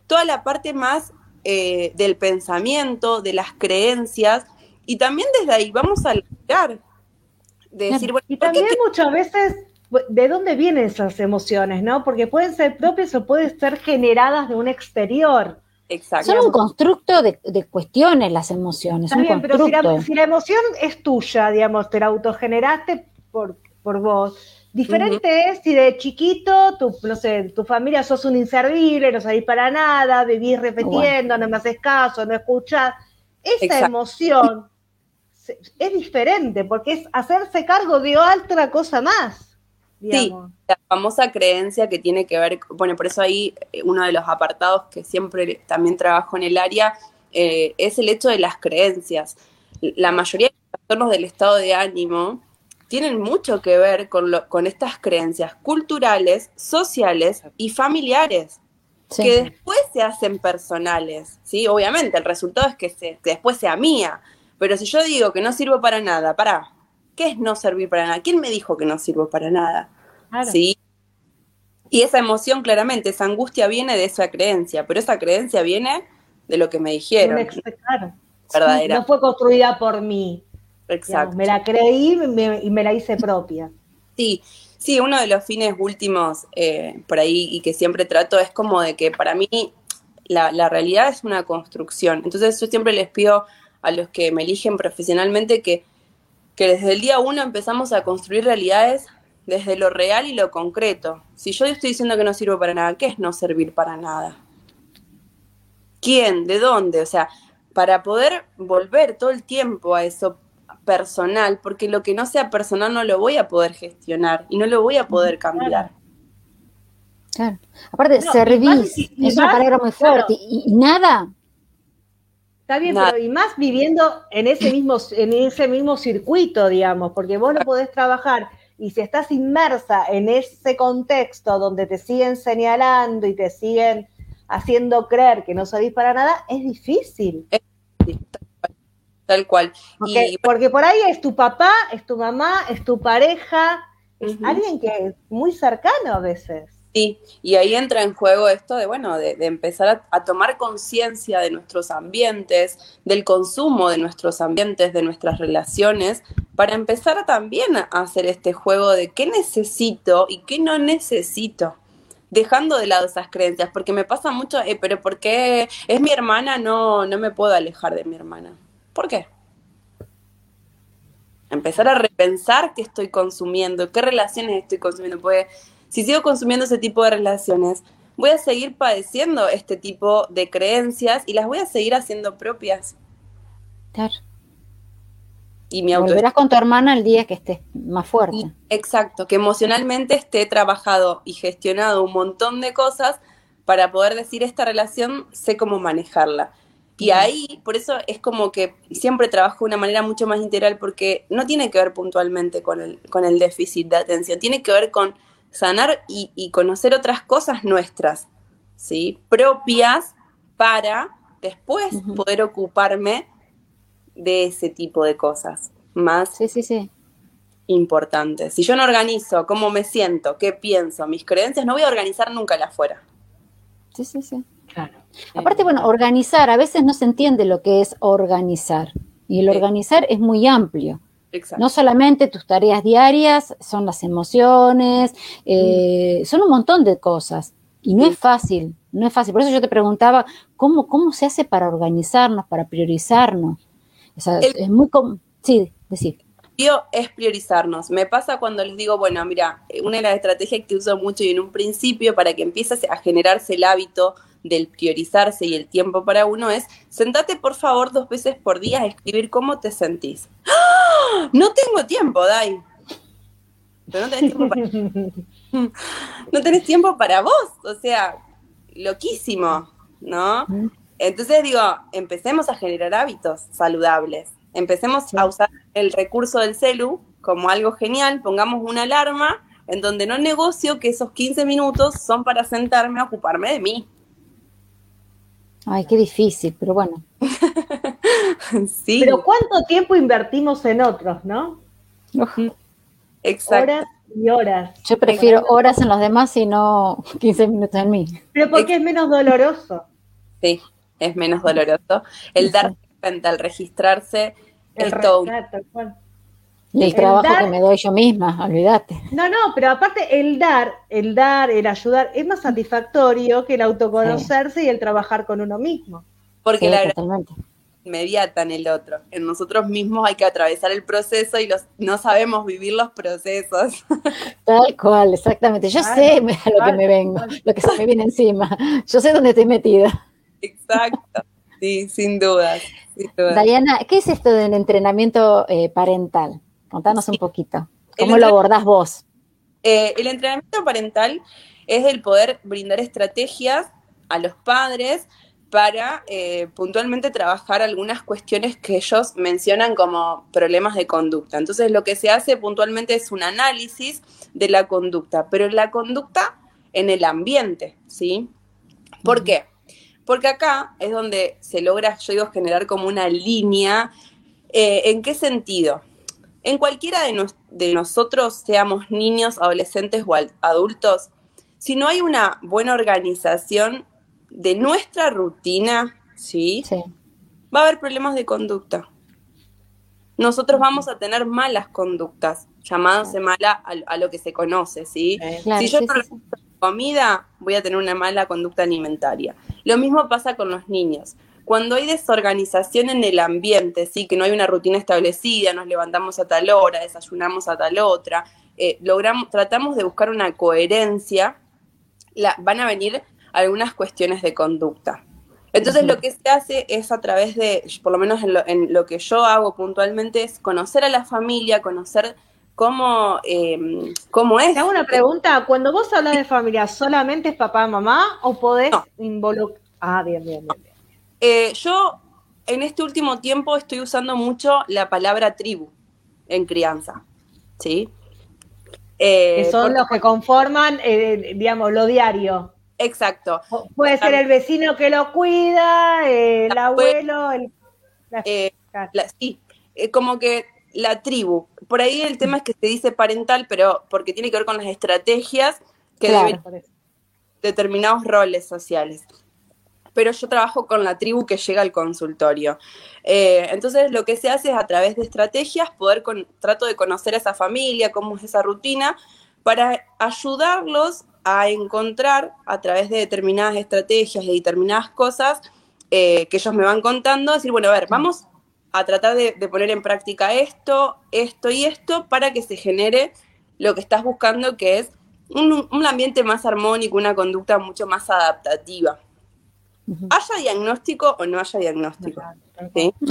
toda la parte más eh, del pensamiento, de las creencias y también desde ahí vamos a lograr decir, bueno, y también muchas veces de dónde vienen esas emociones, ¿no? Porque pueden ser propias o pueden ser generadas de un exterior. Exacto. Son un constructo de, cuestiones las emociones. Está bien, pero si la, emoción es tuya, digamos, te la autogeneraste por, por vos. Diferente es si de chiquito, tu, no sé, tu familia sos un inservible, no sabés para nada, vivís repitiendo, no me haces caso, no escuchás. Esa emoción es diferente porque es hacerse cargo de otra cosa más. Sí, la famosa creencia que tiene que ver, bueno, por eso ahí eh, uno de los apartados que siempre también trabajo en el área eh, es el hecho de las creencias. La mayoría de los trastornos del estado de ánimo tienen mucho que ver con, lo, con estas creencias culturales, sociales y familiares, que después se hacen personales, ¿sí? Obviamente, el resultado es que, se, que después sea mía, pero si yo digo que no sirvo para nada, para, ¿Qué es no servir para nada? ¿Quién me dijo que no sirvo para nada? ¿Sí? Y esa emoción, claramente, esa angustia viene de esa creencia, pero esa creencia viene de lo que me dijeron. Claro. No fue construida por mí. Exacto. me la creí y me la hice propia. Sí, sí, uno de los fines últimos eh, por ahí y que siempre trato es como de que para mí la, la realidad es una construcción. Entonces yo siempre les pido a los que me eligen profesionalmente que que desde el día uno empezamos a construir realidades desde lo real y lo concreto. Si yo estoy diciendo que no sirvo para nada, ¿qué es no servir para nada? ¿Quién? ¿De dónde? O sea, para poder volver todo el tiempo a eso personal, porque lo que no sea personal no lo voy a poder gestionar y no lo voy a poder cambiar. Claro. Aparte, servir es una palabra muy fuerte y, nada Está bien, pero y más viviendo en ese mismo, en ese mismo circuito, digamos, porque vos no podés trabajar y si estás inmersa en ese contexto donde te siguen señalando y te siguen haciendo creer que no sabés para nada, es difícil. Tal cual. Porque, por ahí es tu papá, es tu mamá, es tu pareja, es alguien que es muy cercano a veces. Sí, y ahí entra en juego esto de, bueno, de, empezar a, tomar conciencia de nuestros ambientes, del consumo de nuestros ambientes, de nuestras relaciones, para empezar también a hacer este juego de qué necesito y qué no necesito, dejando de lado esas creencias, porque me pasa mucho, eh, pero ¿por qué es mi hermana? No, no me puedo alejar de mi hermana. ¿Por qué? Empezar a repensar qué estoy consumiendo, qué relaciones estoy consumiendo, porque si sigo consumiendo ese tipo de relaciones, voy a seguir padeciendo este tipo de creencias y las voy a seguir haciendo propias. Claro. Y mi Volverás con tu hermana el día que estés más fuerte. exacto, que emocionalmente esté trabajado y gestionado un montón de cosas para poder decir esta relación, sé cómo manejarla. Y ahí, por eso es como que siempre trabajo de una manera mucho más integral, porque no tiene que ver puntualmente con el, con el déficit de atención, tiene que ver con sanar y, conocer otras cosas nuestras, ¿sí? Propias para después poder ocuparme de ese tipo de cosas más sí, sí, sí. importantes. Si yo no organizo cómo me siento, qué pienso, mis creencias, no voy a organizar nunca la afuera. Sí, sí, sí. Claro. Aparte, bueno, organizar, a veces no se entiende lo que es organizar. Y el organizar es muy amplio. No solamente tus tareas diarias, son las emociones, eh, son un montón de cosas. Y no es fácil, no es fácil. Por eso yo te preguntaba, ¿cómo, cómo se hace para organizarnos, para priorizarnos? O sea, es muy... Sí, decir. Es priorizarnos. Me pasa cuando les digo, bueno, mira, una de las estrategias que uso mucho y en un principio para que empieces a generarse el hábito del priorizarse y el tiempo para uno es, sentate por favor dos veces por día a escribir cómo te sentís. ¡Ah! No tengo tiempo, Dai. Pero no tenés tiempo para... no tenés tiempo para vos, o sea, loquísimo, ¿no? Entonces digo, empecemos a generar hábitos saludables. Empecemos a usar el recurso del celu como algo genial, pongamos una alarma en donde no negocio que esos 15 minutos son para sentarme a ocuparme de mí. Ay, qué difícil, pero bueno. sí. Pero ¿cuánto tiempo invertimos en otros, no? Exacto. Horas y horas. Yo prefiero horas en los demás y no 15 minutos en mí. Pero porque es menos doloroso. Sí, es menos doloroso. El dar cuenta, el registrarse, el todo. el, trabajo que me doy yo misma, olvídate. No, no, pero aparte el dar, el dar, el ayudar, es más satisfactorio que el autoconocerse y el trabajar con uno mismo. Porque la totalmente. Inmediata en el otro. En nosotros mismos hay que atravesar el proceso y los, no sabemos vivir los procesos. Tal cual, exactamente. Yo sé a lo que me vengo, lo que se me viene encima. Yo sé dónde estoy metida. Exacto. Sí, sin dudas. Diana, ¿qué es esto del entrenamiento eh, parental? Contanos un poquito. ¿Cómo lo abordás vos? Eh, el entrenamiento parental es el poder brindar estrategias a los padres para eh, puntualmente trabajar algunas cuestiones que ellos mencionan como problemas de conducta. Entonces lo que se hace puntualmente es un análisis de la conducta, pero la conducta en el ambiente, ¿sí? ¿Por qué? Porque acá es donde se logra, yo digo, generar como una línea. Eh, ¿En qué sentido? En cualquiera de, de nosotros, seamos niños, adolescentes o adultos, si no hay una buena organización de nuestra rutina, ¿sí? Va a haber problemas de conducta. Nosotros vamos a tener malas conductas, llamándose mala a, lo que se conoce, ¿sí? si yo no comida, voy a tener una mala conducta alimentaria. Lo mismo pasa con los niños. Cuando hay desorganización en el ambiente, sí, que no hay una rutina establecida, nos levantamos a tal hora, desayunamos a tal otra, eh, logramos, tratamos de buscar una coherencia, van a venir algunas cuestiones de conducta. Entonces lo que se hace es a través de, por lo menos en lo, en lo, que yo hago puntualmente, es conocer a la familia, conocer cómo, eh, cómo es. Te hago una pregunta, cuando vos hablas de familia, ¿solamente es papá, mamá o podés involucrar? Ah, bien, bien, bien. Eh, yo en este último tiempo estoy usando mucho la palabra tribu en crianza, ¿sí? Eh, que son los que conforman, eh, digamos, lo diario. Exacto. puede ser el vecino que lo cuida, el abuelo, el... sí, como que la tribu. Por ahí el tema es que se dice parental, pero porque tiene que ver con las estrategias que deben determinados roles sociales pero yo trabajo con la tribu que llega al consultorio. Eh, entonces lo que se hace es a través de estrategias poder con, trato de conocer a esa familia, cómo es esa rutina, para ayudarlos a encontrar a través de determinadas estrategias y determinadas cosas eh, que ellos me van contando, decir, bueno, a ver, vamos a tratar de, poner en práctica esto, esto y esto para que se genere lo que estás buscando, que es un, un ambiente más armónico, una conducta mucho más adaptativa haya diagnóstico o no haya diagnóstico.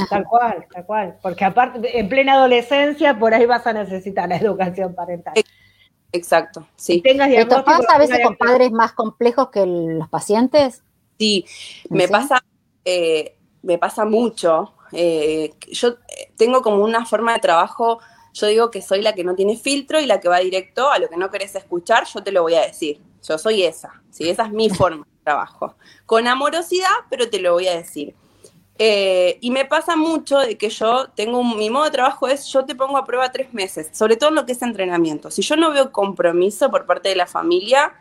Tal cual, tal cual. Porque aparte, en plena adolescencia, por ahí vas a necesitar la educación parental. Exacto, sí. ¿Esto pasa a veces con padres más complejos que los pacientes? Sí, me pasa, eh, me pasa mucho. Eh, yo tengo como una forma de trabajo, yo digo que soy la que no tiene filtro y la que va directo a lo que no querés escuchar, yo te lo voy a decir. Yo soy esa, ¿sí? esa es mi forma trabajo. Con amorosidad, pero te lo voy a decir. Eh, y me pasa mucho de que yo tengo mi modo de trabajo es yo te pongo a prueba tres meses, sobre todo en lo que es entrenamiento. Si yo no veo compromiso por parte de la familia,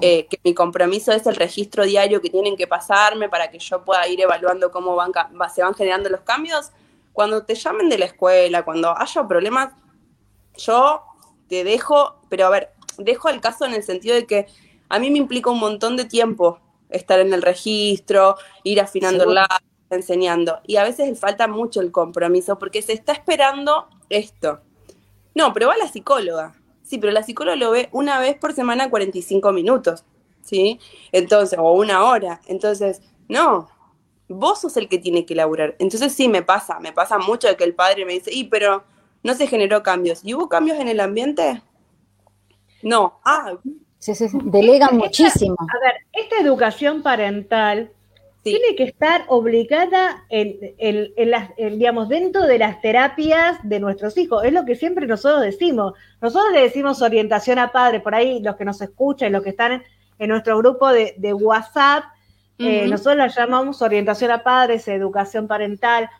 eh, que mi compromiso es el registro diario que tienen que pasarme para que yo pueda ir evaluando cómo van, se van generando los cambios, cuando te llamen de la escuela, cuando haya problemas, yo te dejo, pero a ver, dejo el caso en el sentido de que a mí me implica un montón de tiempo estar en el registro, ir afinando la enseñando. Y a veces falta mucho el compromiso porque se está esperando esto. No, pero va la psicóloga. Sí, pero la psicóloga lo ve una vez por semana 45 minutos, ¿sí? Entonces, o una hora. Entonces, no, vos sos el que tiene que laburar. Entonces sí, me pasa, me pasa mucho de que el padre me dice, y pero no se generó cambios. ¿Y hubo cambios en el ambiente? No. Ah, Sí, sí, sí. Delegan muchísimo. A ver, esta educación parental tiene que estar obligada en, en, las, digamos, dentro de las terapias de nuestros hijos. Es lo que siempre nosotros decimos. Nosotros le decimos orientación a padre, por ahí los que nos escuchan, los que están en, nuestro grupo de, WhatsApp, eh, nosotros la llamamos orientación a padres, educación parental.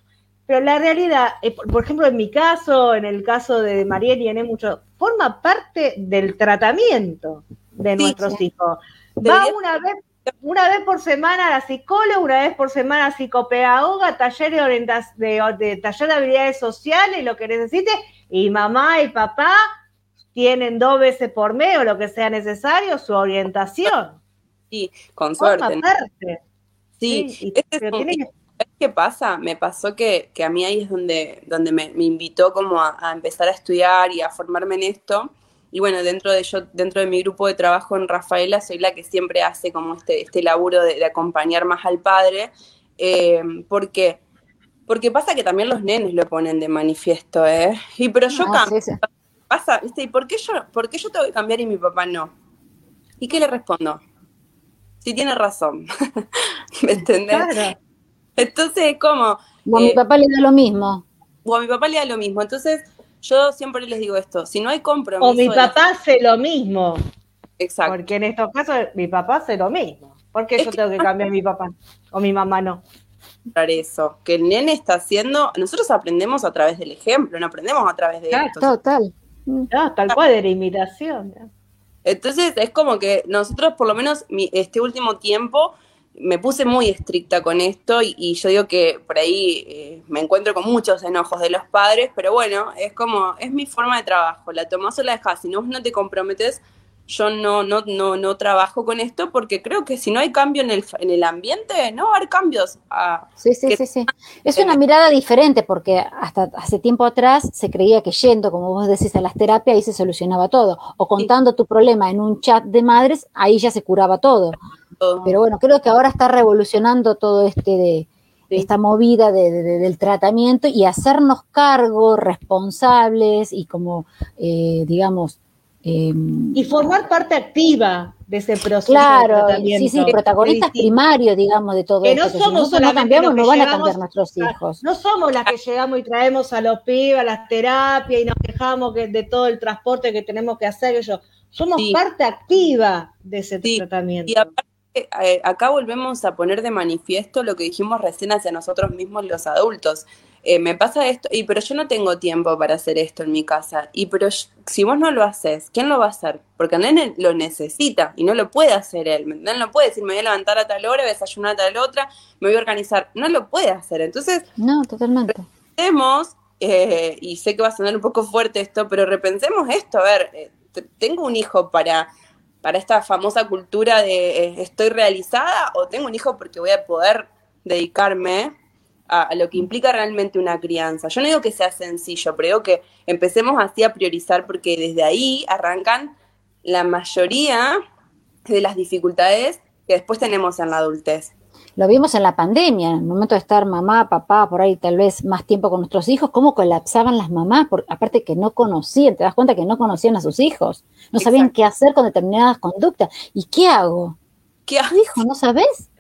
Pero la realidad, eh, por ejemplo, en mi caso, en el caso de Mariel y en mucho, forma parte del tratamiento de nuestros hijos. Va una vez, una vez por semana a la psicóloga, una vez por semana psicopedagoga, taller de, de, taller de habilidades sociales, lo que necesite, y mamá y papá tienen dos veces por mes o lo que sea necesario su orientación. Sí, con suerte. Sí, ¿Qué pasa? Me pasó que, a mí ahí es donde, donde me, invitó como a, a, empezar a estudiar y a formarme en esto. Y bueno, dentro de yo, dentro de mi grupo de trabajo en Rafaela, soy la que siempre hace como este, este laburo de, acompañar más al padre. Eh, ¿Por qué? Porque pasa que también los nenes lo ponen de manifiesto, ¿eh? Y pero yo ah, cambio. Pasa, ¿viste? ¿Y por qué, yo, por qué yo tengo que cambiar y mi papá no? ¿Y qué le respondo? Si tiene razón. ¿Me entendés? Entonces, ¿cómo? O a mi eh, papá le da lo mismo. O a mi papá le da lo mismo. Entonces, yo siempre les digo esto, si no hay compromiso... O mi papá hace lo mismo. Exacto. Porque en estos casos mi papá hace lo mismo. ¿Por qué yo tengo que cambiar a mi papá? O mi mamá no. Eso, que el nene está haciendo, nosotros aprendemos a través del ejemplo, no aprendemos a través de esto. Total. tal cual de la imitación. Entonces es como que nosotros por lo menos este último tiempo me puse muy estricta con esto y, yo digo que por ahí eh, me encuentro con muchos enojos de los padres, pero bueno, es como, es mi forma de trabajo, la tomás o la dejas, si no, no te comprometes, yo no, no, no, no trabajo con esto porque creo que si no hay cambio en el, en el ambiente, no va a haber cambios. sí, sí, sí, sí. Es una mirada diferente porque hasta hace tiempo atrás se creía que yendo, como vos decís, a las terapias ahí se solucionaba todo. O contando tu problema en un chat de madres, ahí ya se curaba todo. Pero bueno, creo que ahora está revolucionando todo este de esta movida del tratamiento y hacernos cargo, responsables y como, eh, digamos... Em, y formar parte activa de ese proceso claro, de tratamiento. Sí, sí, protagonistas primarios, digamos, de todo que No somos si no cambiamos, no van a cambiar nuestros hijos. No somos las que llegamos y traemos a los pibes a las terapias y nos quejamos de todo el transporte que tenemos que hacer. Somos parte activa de ese tratamiento. Y aparte eh, acá volvemos a poner de manifiesto lo que dijimos recién hacia nosotros mismos los adultos. Eh, me pasa esto, y pero yo no tengo tiempo para hacer esto en mi casa. Y pero si vos no lo haces, ¿quién lo va a hacer? Porque el nene lo necesita y no lo puede hacer él. No lo puede decir, me voy a levantar a tal hora, voy a desayunar a tal otra, me voy a organizar. No lo puede hacer. Entonces, no, totalmente. Repensemos, eh, y sé que va a sonar un poco fuerte esto, pero repensemos esto. A ver, eh, tengo un hijo para para esta famosa cultura de estoy realizada o tengo un hijo porque voy a poder dedicarme a, lo que implica realmente una crianza. Yo no digo que sea sencillo, pero digo que empecemos así a priorizar porque desde ahí arrancan la mayoría de las dificultades que después tenemos en la adultez. Lo vimos en la pandemia, en el momento de estar mamá, papá, por ahí tal vez más tiempo con nuestros hijos, cómo colapsaban las mamás, por, aparte que no conocían, te das cuenta que no conocían a sus hijos, no sabían qué hacer con determinadas conductas. ¿Y qué hago? ¿Qué hago? Hijo, ¿no sabes?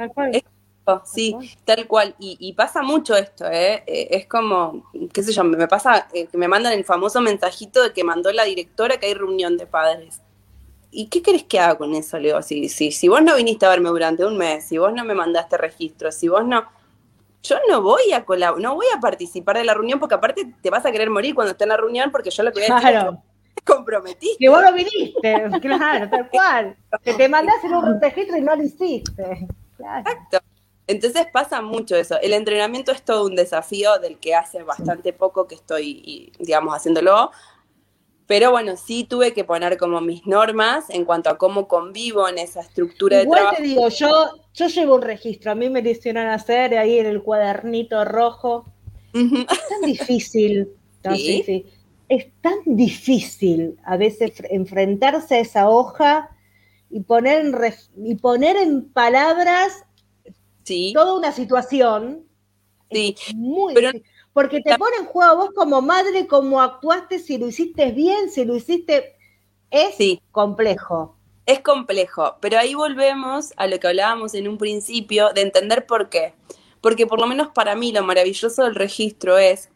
Sí, tal cual. Y, pasa mucho esto, ¿eh? ¿eh? Es como, qué sé yo, me pasa eh, que me mandan el famoso mensajito de que mandó la directora que hay reunión de padres. ¿Y qué querés que haga con eso, Leo? Si, si, si vos no viniste a verme durante un mes, si vos no me mandaste registro, si vos no... Yo no voy a no voy a participar de la reunión porque aparte te vas a querer morir cuando esté en la reunión porque yo lo que voy a decir claro. comprometiste. Que vos no viniste, claro, tal cual. Que te mandaste un registro y no lo hiciste. Exacto. Entonces pasa mucho eso. El entrenamiento es todo un desafío del que hace bastante poco que estoy, digamos, haciéndolo. Pero bueno, sí tuve que poner como mis normas en cuanto a cómo convivo en esa estructura de trabajo. te digo, yo, yo llevo un registro. A mí me hicieron hacer ahí en el cuadernito rojo. Es tan difícil. Es tan difícil a veces enfrentarse a esa hoja y poner y poner en palabras toda una situación. Sí, muy pero, porque te pone en juego vos como madre, cómo actuaste, si lo hiciste bien, si lo hiciste... Es complejo. Es complejo, pero ahí volvemos a lo que hablábamos en un principio de entender por qué. Porque por lo menos para mí lo maravilloso del registro es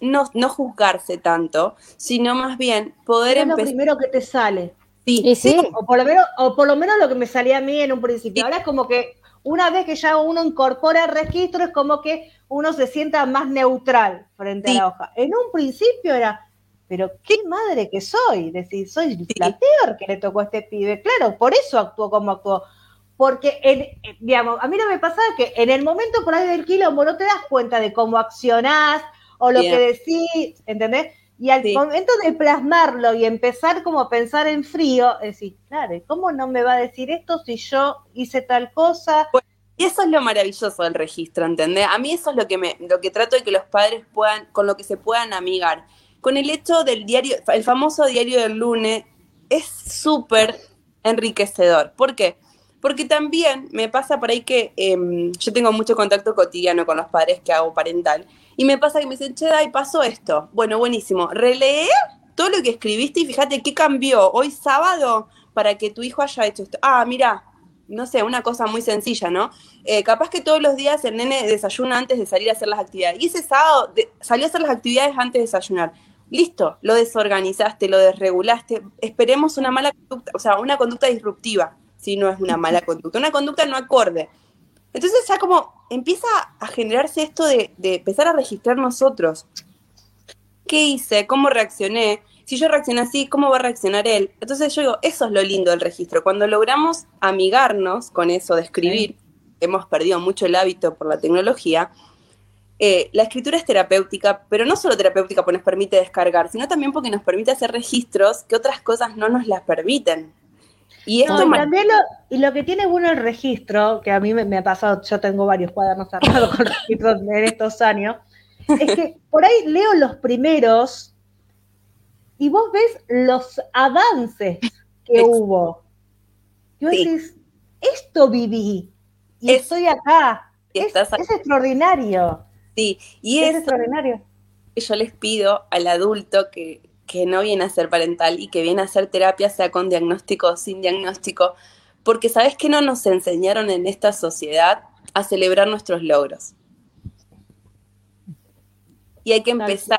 no, no juzgarse tanto, sino más bien poder empezar. lo primero que te sale. Sí, sí. O, por lo menos, o por lo menos lo que me salía a mí en un principio. Ahora es como que una vez que ya uno incorpora el registro, es como que uno se sienta más neutral frente a la hoja. En un principio era, pero qué madre que soy, decir, soy la peor que le tocó a este pibe. Claro, por eso actuó como actuó. Porque, en, digamos, a mí no me pasa que en el momento por ahí del quilombo no te das cuenta de cómo accionás o lo que decís, ¿entendés? Y al momento de plasmarlo y empezar como a pensar en frío, decir, claro, ¿cómo no me va a decir esto si yo hice tal cosa? y eso es lo maravilloso del registro, ¿entendés? A mí eso es lo que me, lo que trato de que los padres puedan, con lo que se puedan amigar. Con el hecho del diario, el famoso diario del lunes, es súper enriquecedor. ¿Por qué? Porque también me pasa por ahí que em, yo tengo mucho contacto cotidiano con los padres que hago parental. Y me pasa que me dicen, che, y pasó esto. Bueno, buenísimo. Relee todo lo que escribiste y fíjate qué cambió hoy sábado para que tu hijo haya hecho esto. Ah, mira, no sé, una cosa muy sencilla, ¿no? Eh, capaz que todos los días el nene desayuna antes de salir a hacer las actividades. Y ese sábado salió a hacer las actividades antes de desayunar. Listo, lo desorganizaste, lo desregulaste. Esperemos una mala conducta, o sea, una conducta disruptiva, si no es una mala conducta, una conducta no acorde. Entonces ya como empieza a generarse esto de, empezar a registrar nosotros. ¿Qué hice? ¿Cómo reaccioné? Si yo reaccioné así, ¿cómo va a reaccionar él? Entonces yo digo, eso es lo lindo del registro. Cuando logramos amigarnos con eso de escribir, hemos perdido mucho el hábito por la tecnología, eh, la escritura es terapéutica, pero no solo terapéutica porque nos permite descargar, sino también porque nos permite hacer registros que otras cosas no nos las permiten. Y esto también lo, y lo que tiene bueno el registro, que a mí me, ha pasado, yo tengo varios cuadernos armados con registros en estos años, es que por ahí leo los primeros y vos ves los avances que hubo. Y vos decís, esto viví y estoy acá. Es, extraordinario. Sí, y es extraordinario. Yo les pido al adulto que, que no viene a ser parental y que viene a hacer terapia, sea con diagnóstico o sin diagnóstico, porque sabes que no nos enseñaron en esta sociedad a celebrar nuestros logros. Y hay que empezar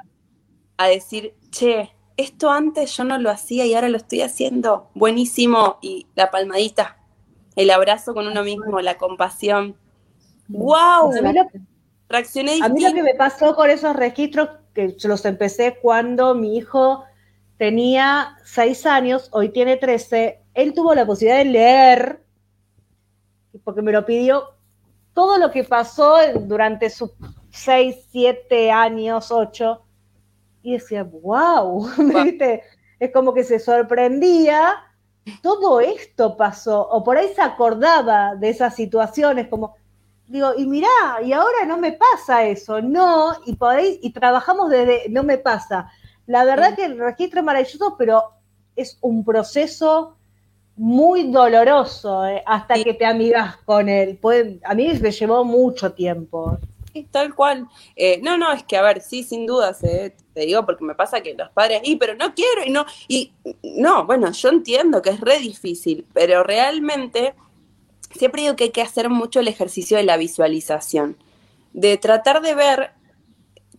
a decir, che, esto antes yo no lo hacía y ahora lo estoy haciendo, buenísimo, y la palmadita. el abrazo con uno mismo, la compasión. ¡Wow! Reaccioné A mí lo que me pasó con esos registros, que los empecé cuando mi hijo tenía seis años, hoy tiene trece, él tuvo la posibilidad de leer, porque me lo pidió, todo lo que pasó durante sus seis, siete años, ocho, y decía, wow, ¿viste? es como que se sorprendía, todo esto pasó, o por ahí se acordaba de esas situaciones, como, digo, y mirá, y ahora no me pasa eso, no, y podéis, y trabajamos desde, no me pasa. La verdad que el registro es maravilloso, pero es un proceso muy doloroso eh, hasta que te amigas con él. a mí me llevó mucho tiempo. tal cual. Eh, no, no, es que a ver, sí, sin dudas, eh, te digo porque me pasa que los padres, y pero no quiero, y no, y no, bueno, yo entiendo que es re difícil, pero realmente siempre digo que hay que hacer mucho el ejercicio de la visualización, de tratar de ver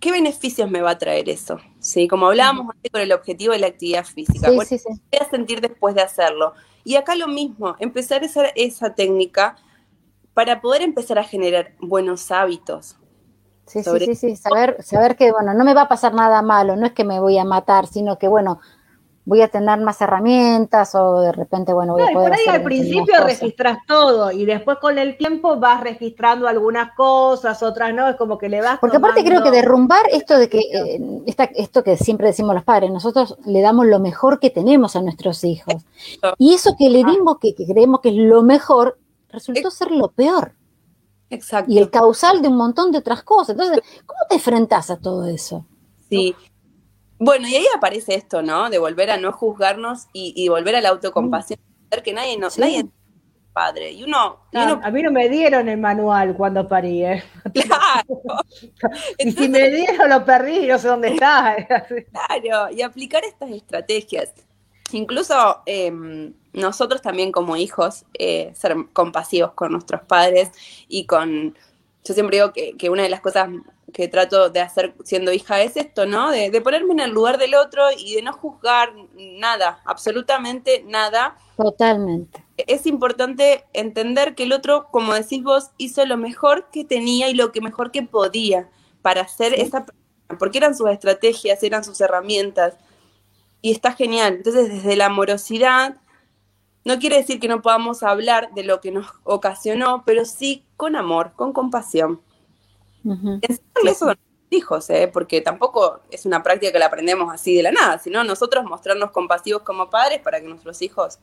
qué beneficios me va a traer eso, ¿sí? Como hablábamos antes con el objetivo de la actividad física, sí, sí, sí. ¿qué voy a sentir después de hacerlo? Y acá lo mismo, empezar esa, esa técnica para poder empezar a generar buenos hábitos, Sí, sí, sí, sí, saber, saber que, bueno, no me va a pasar nada malo, no es que me voy a matar, sino que, bueno, voy a tener más herramientas o de repente, bueno, voy a poder. Por ahí al principio registras todo y después con el tiempo vas registrando algunas cosas, otras no, es como que le vas. Porque aparte creo que derrumbar esto de que, eh, esto que siempre decimos los padres, nosotros le damos lo mejor que tenemos a nuestros hijos. Y eso que le dimos, que, que creemos que es lo mejor, resultó ser lo peor. Exacto. Y el causal de un montón de otras cosas. Entonces, ¿cómo te enfrentas a todo eso? Sí. Bueno, y ahí aparece esto, ¿no? De volver a no juzgarnos y, volver a la autocompasión. Ver que nadie, no, nadie es padre. Y uno, A mí no me dieron el manual cuando parí, ¿eh? Claro. y si me dieron, lo perdí, no sé dónde está. claro, y aplicar estas estrategias. Incluso em, nosotros también como hijos, eh, ser compasivos con nuestros padres y con... Yo siempre digo que, una de las cosas que trato de hacer siendo hija es esto, ¿no? De, de, ponerme en el lugar del otro y de no juzgar nada, absolutamente nada. Totalmente. Es importante entender que el otro, como decís vos, hizo lo mejor que tenía y lo que mejor que podía para hacer esa persona, porque eran sus estrategias, eran sus herramientas y está genial. Entonces, desde la amorosidad, no quiere decir que no podamos hablar de lo que nos ocasionó, pero sí con amor, con compasión. eso a hijos, ¿eh? porque tampoco es una práctica que la aprendemos así de la nada, sino nosotros mostrarnos compasivos como padres para que nuestros hijos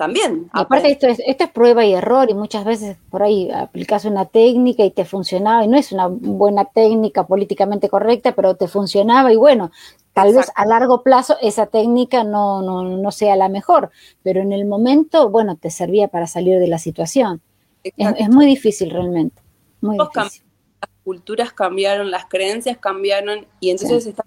también. aparte esto es, esto es prueba y error y muchas veces por ahí aplicas una técnica y te funcionaba y no es una buena técnica políticamente correcta, pero te funcionaba y bueno, Tal vez a largo plazo esa técnica no, no, no, sea la mejor, pero en el momento, bueno, te servía para salir de la situación. Es, muy difícil realmente. Muy difícil. Las culturas cambiaron, las creencias cambiaron y entonces está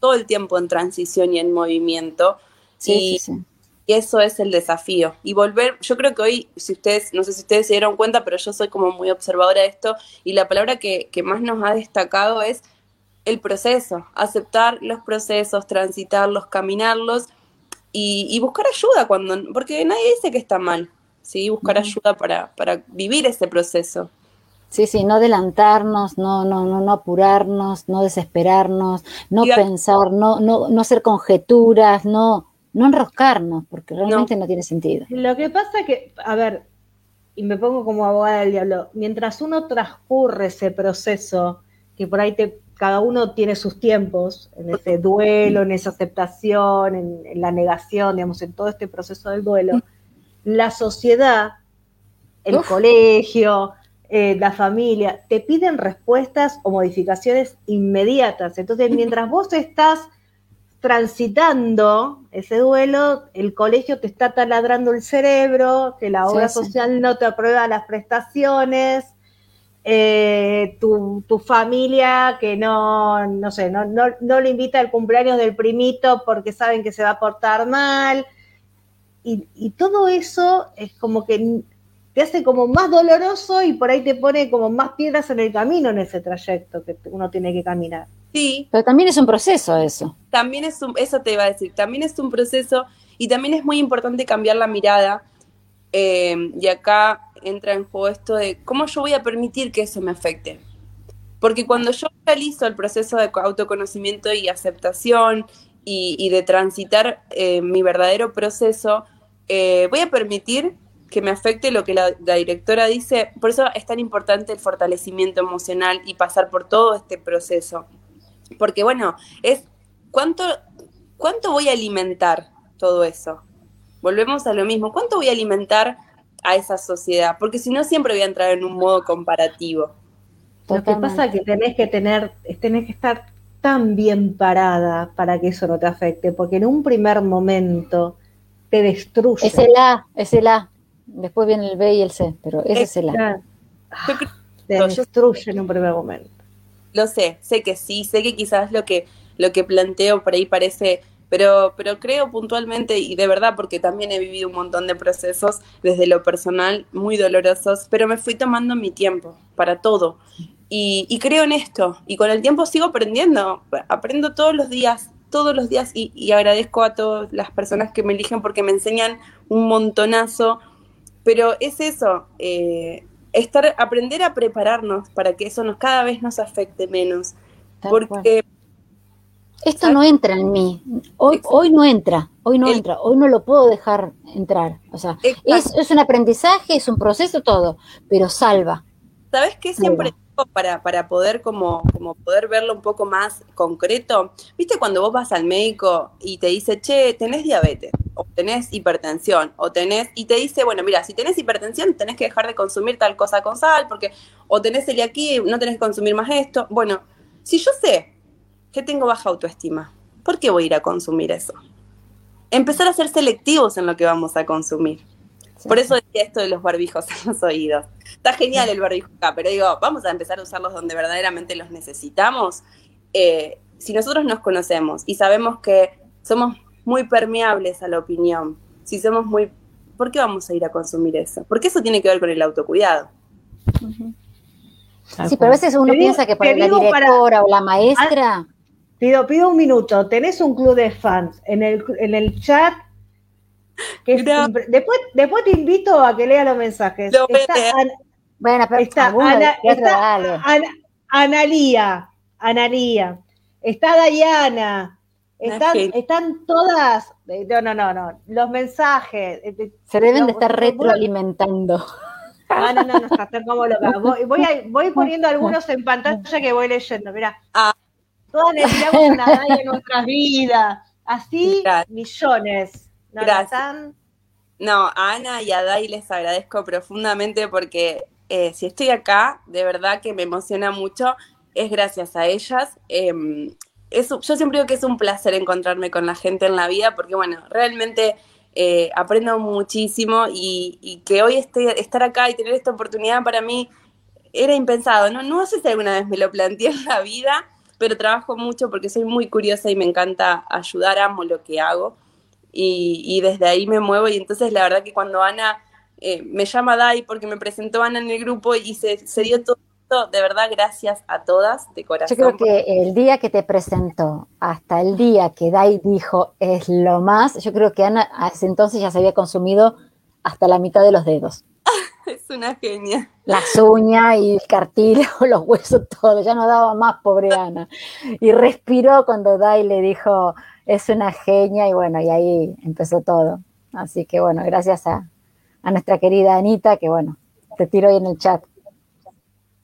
todo el tiempo en transición y en movimiento. Sí, y, y eso es el desafío. Y volver, yo creo que hoy, si ustedes, no sé si ustedes se dieron cuenta, pero yo soy como muy observadora de esto y la palabra que, que más nos ha destacado es el proceso, aceptar los procesos, transitarlos, caminarlos y, buscar ayuda cuando, porque nadie dice que está mal, ¿sí? Buscar ayuda para, para vivir ese proceso. Sí, sí, no adelantarnos, no, no, no, no apurarnos, no desesperarnos, no pensar, no, no, no hacer conjeturas, no, no enroscarnos, porque realmente no. no tiene sentido. Lo que pasa es que, a ver, y me pongo como abogada del diablo, mientras uno transcurre ese proceso, que por ahí te cada uno tiene sus tiempos en ese duelo, en esa aceptación, en, la negación, digamos, en todo este proceso del duelo. La sociedad, el colegio, eh, la familia, te piden respuestas o modificaciones inmediatas. Entonces, mientras vos estás transitando ese duelo, el colegio te está taladrando el cerebro, que la obra social no te aprueba las prestaciones, eh, tu, familia que no, no sé, no, no, no, le invita al cumpleaños del primito porque saben que se va a portar mal. Y, todo eso es como que te hace como más doloroso y por ahí te pone como más piedras en el camino en ese trayecto que uno tiene que caminar. Sí. Pero también es un proceso eso. También es un, eso te iba a decir, también es un proceso y también es muy importante cambiar la mirada Eh, y acá entra en juego esto de cómo yo voy a permitir que eso me afecte. Porque cuando yo realizo el proceso de autoconocimiento y aceptación y, de transitar eh, mi verdadero proceso, eh, voy a permitir que me afecte lo que la, directora dice. Por eso es tan importante el fortalecimiento emocional y pasar por todo este proceso. Porque bueno, es cuánto, cuánto voy a alimentar todo eso. Volvemos a lo mismo. ¿Cuánto voy a alimentar a esa sociedad? Porque si no, siempre voy a entrar en un modo comparativo. Lo que pasa es que tenés que tener, tenés que estar tan bien parada para que eso no te afecte, porque en un primer momento te destruye. Es el A, es el A. Después viene el B y el C, pero ese es, el A. te destruye en un primer momento. Lo sé, sé que sí, sé que quizás lo que, lo que planteo por ahí parece pero, pero creo puntualmente y de verdad porque también he vivido un montón de procesos desde lo personal muy dolorosos, pero me fui tomando mi tiempo para todo y, creo en esto. Y con el tiempo sigo aprendiendo. Aprendo todos los días, todos los días. Y, agradezco a todas las personas que me eligen porque me enseñan un montonazo. Pero es eso, eh, estar, aprender a prepararnos para que eso nos cada vez nos afecte menos. porque esto no entra en mí. Hoy, hoy no entra, hoy no entra, hoy no lo puedo dejar entrar. O sea, es, es, un aprendizaje, es un proceso, todo, pero salva. ¿Sabes qué? Siempre para, para poder como, como poder verlo un poco más concreto, viste cuando vos vas al médico y te dice, che, tenés diabetes, o tenés hipertensión, o tenés, y te dice, bueno, mira, si tenés hipertensión tenés que dejar de consumir tal cosa con sal, porque, o tenés celiaquía no tenés que consumir más esto. Bueno, si yo sé que tengo baja autoestima, ¿por qué voy a ir a consumir eso? Empezar a ser selectivos en lo que vamos a consumir. Por eso decía esto de los barbijos en los oídos. Está genial el barbijo acá, pero digo, vamos a empezar a usarlos donde verdaderamente los necesitamos. Eh, si nosotros nos conocemos y sabemos que somos muy permeables a la opinión, si somos muy... ¿Por qué vamos a ir a consumir eso? Porque eso tiene que ver con el autocuidado. Sí, pero a veces uno piensa que para la directora o la maestra... Ah, pido, pido un minuto. Tenés un club de fans. En el, en el chat después, después te invito a que lea los mensajes. está, bueno, pero está, Analía, Analía, está Dayana, están, están todas, eh, no, no, no, no, los mensajes. Eh, Se deben de estar retroalimentando. Ah, no, no, no, no como loca. Voy, voy, voy, poniendo algunos en pantalla que voy leyendo, mira. Ah. Todas necesitamos una Daya en nuestras vidas. Así, millones. Gracias. No, a Ana y a Dai les agradezco profundamente porque eh, si estoy acá, de verdad que me emociona mucho, es gracias a ellas. Em, yo siempre digo que es un placer encontrarme con la gente en la vida porque, bueno, realmente eh, aprendo muchísimo y, que hoy esté, estar acá y tener esta oportunidad para mí era impensado. ¿no? no sé si alguna vez me lo planteé en la vida, pero trabajo mucho porque soy muy curiosa y me encanta ayudar, amo lo que hago y, desde ahí me muevo y entonces la verdad que cuando Ana eh, me llama Dai porque me presentó Ana en el grupo y se, se dio todo de verdad, gracias a todas de corazón. Yo creo que el día que te presentó, hasta el día que Dai dijo es lo más, yo creo que Ana a ese entonces ya se había consumido hasta la mitad de los dedos. es una genia. Las uñas y el cartílago, los huesos, todo, ya no daba más, pobre Ana. Y respiró cuando Dai le dijo, es una genia y bueno, y ahí empezó todo. Así que bueno, gracias a, nuestra querida Anita, que bueno, te tiro ahí en el chat.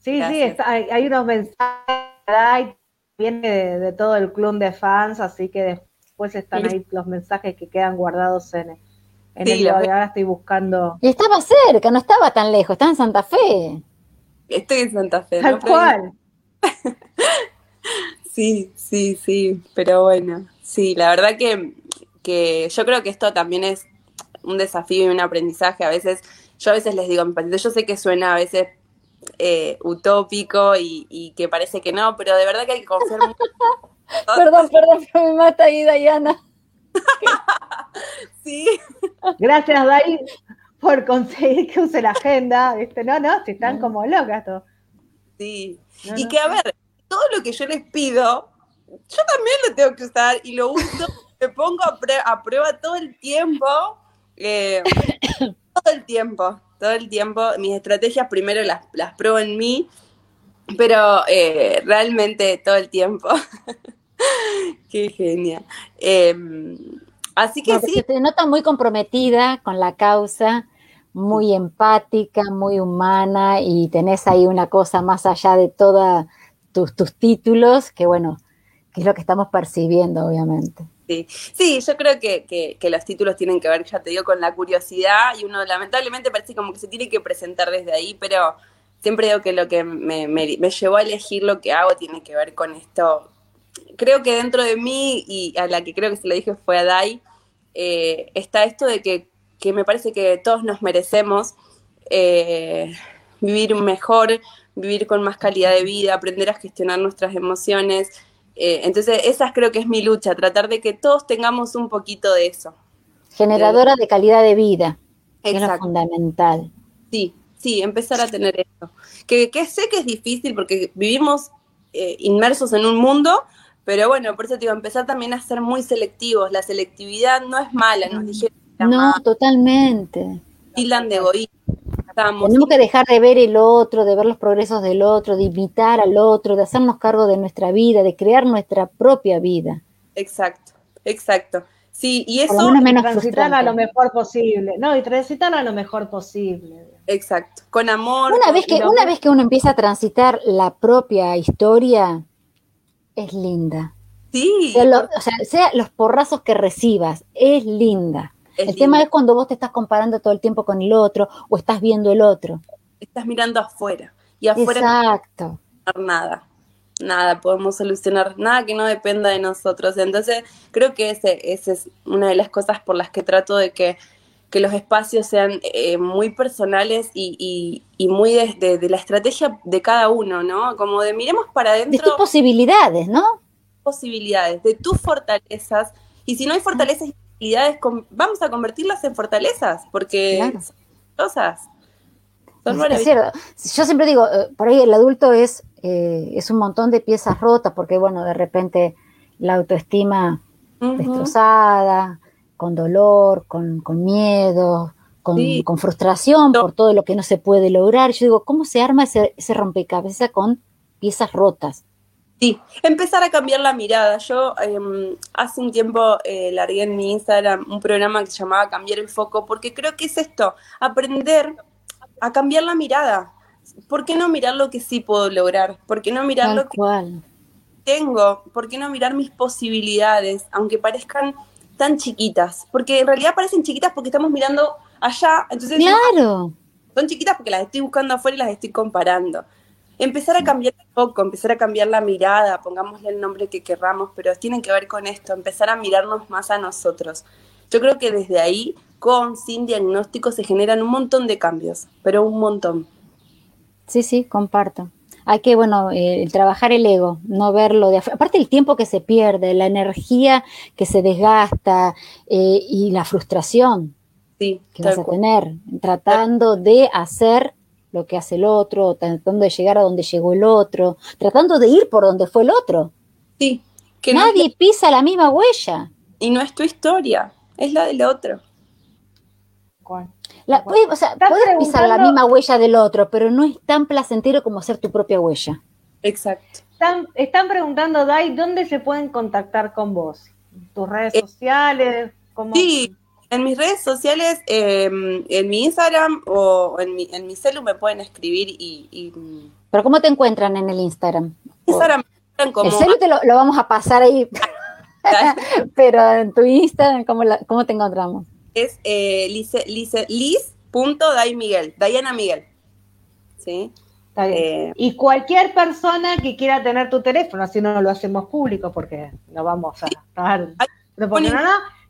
Sí, sí, hay, unos mensajes, viene de, todo el club de fans, así que después están ahí los mensajes que quedan guardados en, en el ahora estoy buscando. Y estaba cerca, no estaba tan lejos, estaba en Santa Fe. Estoy en Santa Fe. Tal cual. sí, sí, sí, pero bueno. Sí, la verdad que, yo creo que esto también es un desafío y un aprendizaje. A veces, yo a veces les digo a mis yo sé que suena a veces eh, utópico y, que parece que no, pero de verdad que hay que confiar mucho. perdón, perdón, pero me mata ahí, Dayana. sí. Gracias, Day, por conseguir que use la agenda. No, no, si están como locas todos. Sí. y que, a ver, todo lo que yo les pido, yo también lo tengo que usar y lo uso, me pongo a, prueba todo el tiempo. Eh, Todo el tiempo, todo el tiempo. Mis estrategias primero las, las pruebo en mí, pero eh, realmente todo el tiempo. Qué genial. Em, así que sí. te nota muy comprometida con la causa, muy empática, muy humana y tenés ahí una cosa más allá de todos tus, tus títulos, que bueno, que es lo que estamos percibiendo, obviamente. Sí, sí yo creo que, los títulos tienen que ver, ya te digo, con la curiosidad y uno lamentablemente parece como que se tiene que presentar desde ahí, pero siempre digo que lo que me, me, llevó a elegir lo que hago tiene que ver con esto. Creo que dentro de mí, y a la que creo que se lo dije fue a Dai, eh, está esto de que, que, me parece que todos nos merecemos eh, vivir mejor, vivir con más calidad de vida, aprender a gestionar nuestras emociones, eh, entonces, esa creo que es mi lucha, tratar de que todos tengamos un poquito de eso. Generadora de calidad de vida, que es fundamental. Sí, sí, empezar a tener eso. Que, sé que es difícil porque vivimos eh, inmersos en un mundo, pero bueno, por eso te digo, empezar también a ser muy selectivos. La selectividad no es mala, nos dijeron. No, totalmente. Tilan de egoísmo tenemos que dejar de ver el otro, de ver los progresos del otro, de imitar al otro, de hacernos cargo de nuestra vida, de crear nuestra propia vida. Exacto, exacto. Sí, y eso Por menos transitarla a lo mejor posible, no, y transitarla a lo mejor posible. Exacto, con amor. Una vez que una vez que uno empieza a transitar la propia historia es linda. Sí. o sea, sea los porrazos que recibas, es linda el tema es cuando vos te estás comparando todo el tiempo con el otro o estás viendo el otro. Estás mirando afuera y afuera Exacto. no nada. Nada, podemos solucionar nada que no dependa de nosotros. Entonces, creo que ese, ese es una de las cosas por las que trato de que, los espacios sean eh, muy personales y, muy de, de, la estrategia de cada uno, ¿no? Como de miremos para adentro. De tus posibilidades, ¿no? Posibilidades, de tus fortalezas. Y si no hay fortalezas vamos a convertirlas en fortalezas, porque son cosas. Yo siempre digo, eh, por ahí el adulto es, eh, es un montón de piezas rotas, porque bueno, de repente la autoestima destrozada, con dolor, con, miedo, con, frustración por todo lo que no se puede lograr. Yo digo, ¿cómo se arma ese, ese rompecabezas con piezas rotas? Sí, empezar a cambiar la mirada. Yo em, hace un tiempo eh, largué en mi Instagram un programa que se llamaba Cambiar el Foco, porque creo que es esto, aprender a cambiar la mirada. ¿Por qué no mirar lo que sí puedo lograr? ¿Por qué no mirar lo que tengo? ¿Por qué no mirar mis posibilidades, aunque parezcan tan chiquitas? Porque en realidad parecen chiquitas porque estamos mirando allá. Entonces, claro. son chiquitas porque las estoy buscando afuera y las estoy comparando empezar a cambiar un poco, empezar a cambiar la mirada, pongámosle el nombre que querramos, pero tienen que ver con esto, empezar a mirarnos más a nosotros. Yo creo que desde ahí, con, sin diagnóstico, se generan un montón de cambios, pero un montón. Sí, sí, comparto. Hay que, bueno, eh, trabajar el ego, no verlo de afuera. Aparte el tiempo que se pierde, la energía que se desgasta eh, y la frustración sí, que vas a tener tratando de hacer lo que hace el otro, tratando de llegar a donde llegó el otro, tratando de ir por donde fue el otro. Sí. Que Nadie pisa la misma huella. Y no es tu historia, es la del otro. ¿Cuál? puedes, o sea, puedes pisar la misma huella del otro, pero no es tan placentero como hacer tu propia huella. Exacto. Están, están preguntando, Dai, ¿dónde se pueden contactar con vos? ¿Tus redes eh, sociales? ¿Cómo? Sí, en mis redes sociales, em, en mi Instagram o en mi, en mi celu me pueden escribir y, ¿Pero cómo te encuentran en el Instagram? Instagram como... El celu te lo, vamos a pasar ahí. Pero en tu Instagram, ¿cómo, cómo te encontramos? Es eh, Liz.daimiguel, Diana Miguel. ¿Sí? Eh, y cualquier persona que quiera tener tu teléfono, así no lo hacemos público porque no vamos a estar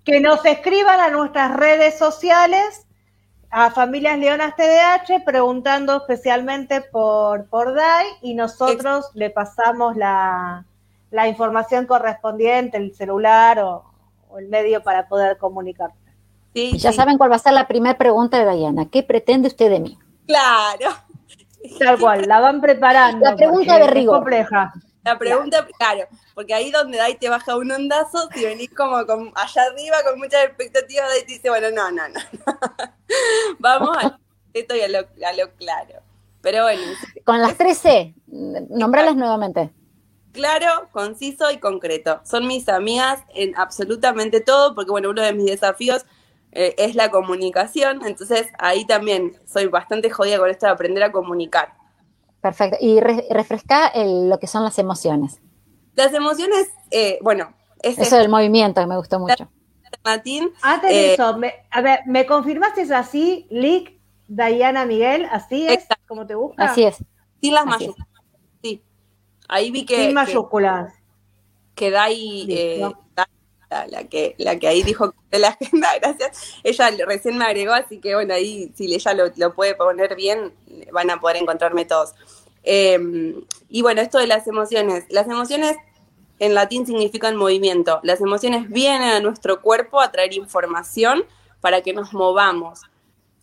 que nos escriban a nuestras redes sociales, a Familias Leonas TDH, preguntando especialmente por, por DAI y nosotros le pasamos la, información correspondiente, el celular o, el medio para poder comunicarse. Sí, ya saben cuál va a ser la primera pregunta de Diana. ¿Qué pretende usted de mí? Claro. Tal cual, la van preparando. La pregunta de rigor. compleja. La pregunta, claro, porque ahí donde ahí te baja un ondazo, si venís como allá arriba con muchas expectativas, ahí te dice, bueno, no, no, no. Vamos a esto y a lo, a lo claro. Pero bueno. Con las tres C, nombralas nuevamente. Claro, conciso y concreto. Son mis amigas en absolutamente todo, porque bueno, uno de mis desafíos eh, es la comunicación, entonces ahí también soy bastante jodida con esto de aprender a comunicar. Perfecto. Y refresca lo que son las emociones. Las emociones, eh, bueno. eso del movimiento que me gustó mucho. Martín. Antes de eh, eso, a ver, ¿me confirmaste es así, Lick, Diana Miguel? ¿Así es? como te gusta? Así es. Sin las mayúsculas. Sí. Ahí vi que. Sin mayúsculas. Que, da ahí. Eh, la, que, la que ahí dijo de la agenda, gracias. Ella recién me agregó, así que bueno, ahí si ella lo, puede poner bien, van a poder encontrarme todos. Em, y bueno, esto de las emociones. Las emociones en latín significan movimiento. Las emociones vienen a nuestro cuerpo a traer información para que nos movamos.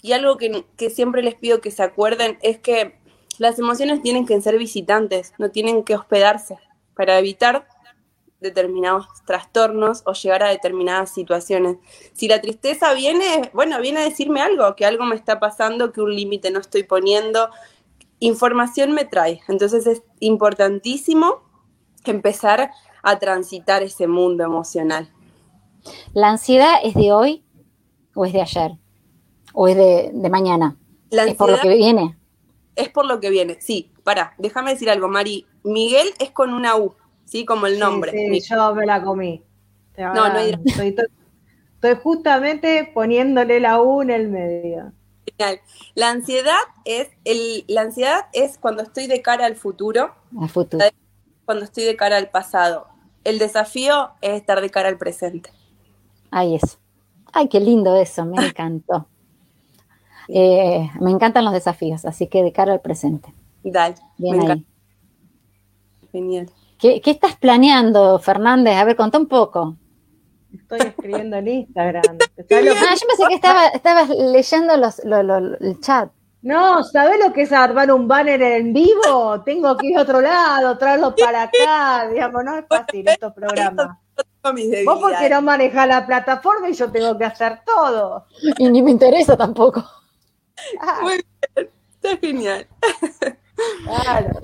Y algo que, que siempre les pido que se acuerden es que las emociones tienen que ser visitantes, no tienen que hospedarse para evitar determinados trastornos o llegar a determinadas situaciones. Si la tristeza viene, bueno, viene a decirme algo, que algo me está pasando, que un límite no estoy poniendo, información me trae. Entonces es importantísimo empezar a transitar ese mundo emocional. ¿La ansiedad es de hoy o es de ayer? ¿O es de, mañana? ¿Es por lo que viene? Es por lo que viene, sí. Para, déjame decir algo, Mari. Miguel es con una U. ¿sí? Como el nombre. Sí, yo me la comí. No, no estoy, estoy, justamente poniéndole la U en el medio. Genial. La ansiedad es el, la ansiedad es cuando estoy de cara al futuro. Al futuro. Cuando estoy de cara al pasado. El desafío es estar de cara al presente. Ahí es. Ay, qué lindo eso, me encantó. Eh, me encantan los desafíos, así que de cara al presente. Dale, Bien ahí. Genial. ¿Qué, estás planeando, Fernández? A ver, contá un poco. Estoy escribiendo en Instagram. ah, yo pensé que estabas leyendo los, el chat. No, ¿sabés lo que es armar un banner en vivo? Tengo que ir a otro lado, traerlo para acá. Digamos, no es fácil estos programas. Vos porque no manejas la plataforma y yo tengo que hacer todo. Y ni me interesa tampoco. Muy bien, está genial. Claro.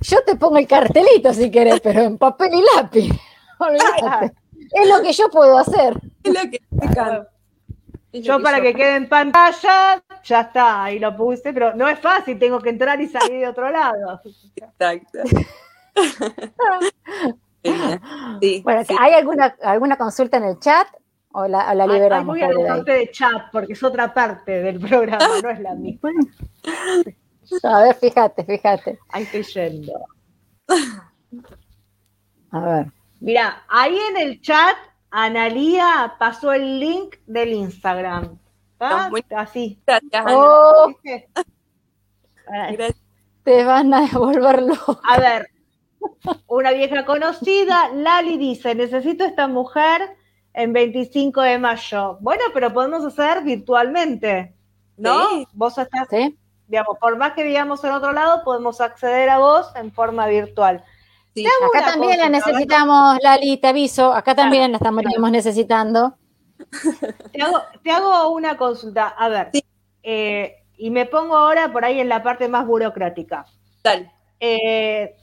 Yo te pongo el cartelito si querés, pero en papel y lápiz. Es lo que yo puedo hacer. Es lo que yo para que quede en pantalla, ya está, ahí lo puse, pero no es fácil, tengo que entrar y salir de otro lado. Exacto. bueno, ¿hay alguna, alguna consulta en el chat o la, la liberamos? Hay, muy parte de chat, porque es otra parte del programa, no es la misma. A ver, fíjate, fíjate. Ahí estoy yendo. A ver. Mira, ahí en el chat, Analía pasó el link del Instagram. Así. Gracias, oh. Te van a devolverlo. A ver, una vieja conocida, Lali dice, necesito esta mujer en 25 de mayo. Bueno, pero podemos hacer virtualmente, ¿no? Vos estás... ¿Sí? Digamos, por más que vivamos en otro lado, podemos acceder a vos en forma virtual. acá también la necesitamos, Lali, te aviso, acá también la estamos necesitando. Te hago, una consulta, a ver, eh, y me pongo ahora por ahí en la parte más burocrática. Dale. Eh,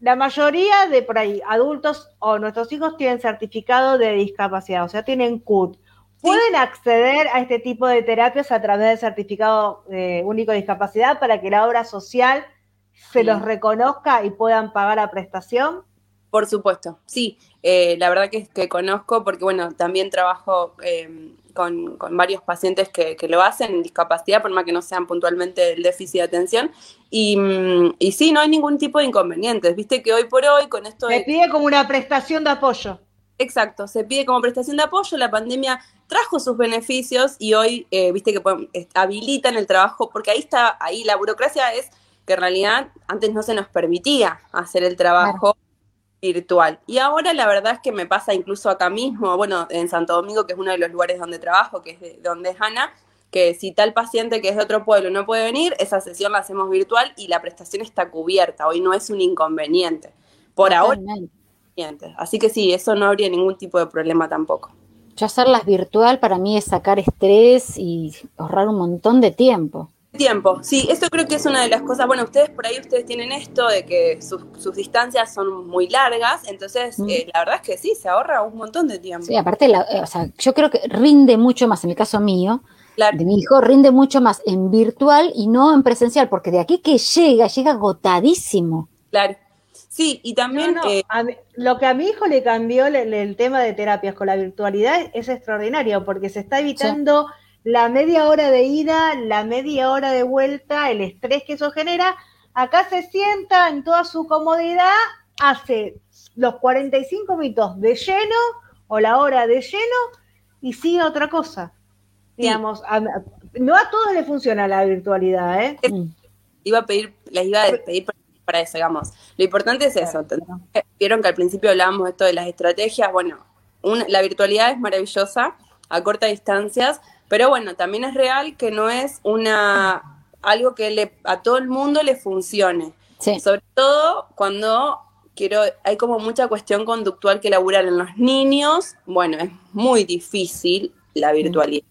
la mayoría de por ahí, adultos o nuestros hijos tienen certificado de discapacidad, o sea, tienen CUT. ¿Pueden acceder a este tipo de terapias a través del certificado eh, único de discapacidad para que la obra social se los reconozca y puedan pagar a prestación? Por supuesto, sí. Eh, la verdad que, es que conozco porque, bueno, también trabajo eh, con, varios pacientes que, lo hacen en discapacidad, por más que no sean puntualmente el déficit de atención. Y, mm, y sí, no hay ningún tipo de inconvenientes. Viste que hoy por hoy con esto... Se pide como una prestación de apoyo. Exacto, se pide como prestación de apoyo. La pandemia trajo sus beneficios y hoy, eh, viste que habilitan el trabajo, porque ahí está, ahí la burocracia es que en realidad antes no se nos permitía hacer el trabajo virtual. Y ahora la verdad es que me pasa incluso acá mismo, bueno, en Santo Domingo, que es uno de los lugares donde trabajo, que es de donde es Ana, que si tal paciente que es de otro pueblo no puede venir, esa sesión la hacemos virtual y la prestación está cubierta. Hoy no es un inconveniente Por ahora. Así que sí, eso no habría ningún tipo de problema tampoco. Yo hacerlas virtual para mí es sacar estrés y ahorrar un montón de tiempo. Tiempo, sí, esto creo que es una de las cosas, bueno, ustedes por ahí ustedes tienen esto de que sus, distancias son muy largas, entonces mm. eh, la verdad es que sí, se ahorra un montón de tiempo. Sí, aparte, eh, o sea, yo creo que rinde mucho más, en mi caso mío, de mi hijo, rinde mucho más en virtual y no en presencial, porque de aquí que llega, llega agotadísimo. Claro. Sí, y también... Eh, lo que a mi hijo le cambió el, tema de terapias con la virtualidad es extraordinario, porque se está evitando la media hora de ida, la media hora de vuelta, el estrés que eso genera. Acá se sienta en toda su comodidad, hace los 45 minutos de lleno o la hora de lleno y sigue otra cosa. Digamos, no a todos les funciona la virtualidad, ¿eh? Iba a pedir, les iba a pedir para eso, digamos. Lo importante es eso. Vieron que al principio hablábamos de esto de las estrategias. Bueno, la virtualidad es maravillosa a cortas distancias, pero bueno, también es real que no es una algo que le, a todo el mundo le funcione. Sobre todo cuando quiero, hay como mucha cuestión conductual que elaborar en los niños. Bueno, es muy difícil la virtualidad.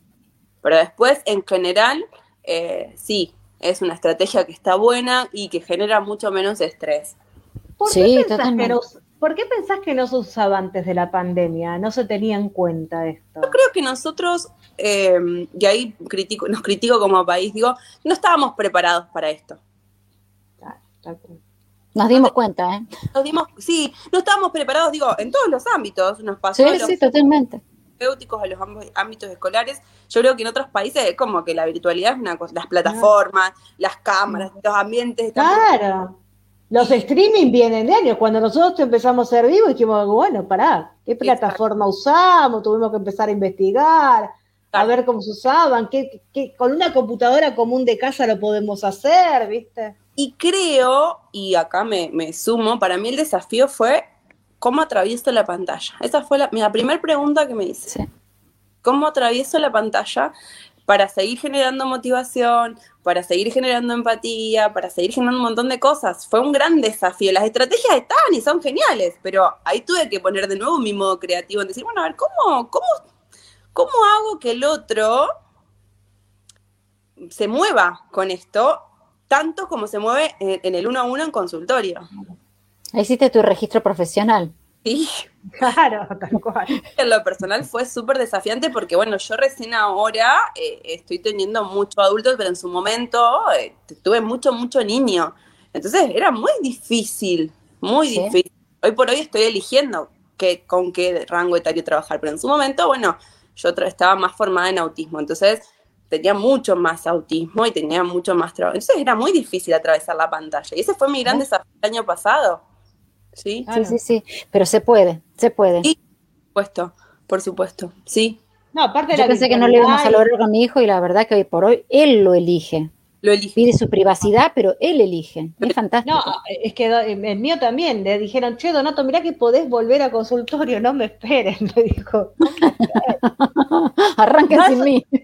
Pero después, en general, eh, sí, es una estrategia que está buena y que genera mucho menos estrés. ¿Por sí, qué ¿Por qué pensás que no se usaba antes de la pandemia? ¿No se tenía en cuenta esto? Yo creo que nosotros, eh, y ahí critico, nos critico como país, digo, no estábamos preparados para esto. Nos dimos cuenta, ¿eh? Nos dimos, sí, no estábamos preparados, digo, en todos los ámbitos. Nos pasó sí, sí, totalmente a los ámbitos escolares, yo creo que en otros países es como que la virtualidad es una cosa, las plataformas, las cámaras, los ambientes. Claro. Los streaming vienen de años. Cuando nosotros empezamos a ser vivos, dijimos, bueno, pará, ¿qué plataforma usamos? Tuvimos que empezar a investigar, a ver cómo se usaban, ¿Qué, con una computadora común de casa lo podemos hacer, ¿viste? Y creo, y acá me, me sumo, para mí el desafío fue ¿cómo atravieso la pantalla? Esa fue la, primera pregunta que me hice. ¿Cómo atravieso la pantalla para seguir generando motivación, para seguir generando empatía, para seguir generando un montón de cosas? Fue un gran desafío. Las estrategias están y son geniales, pero ahí tuve que poner de nuevo mi modo creativo en decir, bueno, a ver, ¿cómo, cómo, cómo hago que el otro se mueva con esto tanto como se mueve en, en el uno a uno en consultorio? Hiciste tu registro profesional. Sí, claro, tal cual. En lo personal fue súper desafiante porque, bueno, yo recién ahora eh, estoy teniendo mucho adultos, pero en su momento eh, tuve mucho, mucho niño. Entonces era muy difícil, muy difícil. Hoy por hoy estoy eligiendo qué, con qué rango etario trabajar, pero en su momento, bueno, yo estaba más formada en autismo, entonces tenía mucho más autismo y tenía mucho más trabajo. Entonces era muy difícil atravesar la pantalla. Y ese fue mi gran desafío el año pasado ¿sí? Sí, sí, sí, pero se puede, se puede. Sí, por supuesto, por supuesto, sí. No, aparte de Yo pensé que no le íbamos a lograr con mi hijo y la verdad que hoy por hoy él lo elige. Lo elige. Pide su privacidad, pero él elige. Es fantástico. No, es que el mío también. Le dijeron, che, Donato, mirá que podés volver a consultorio, no me esperen, me dijo. Arranca sin mí.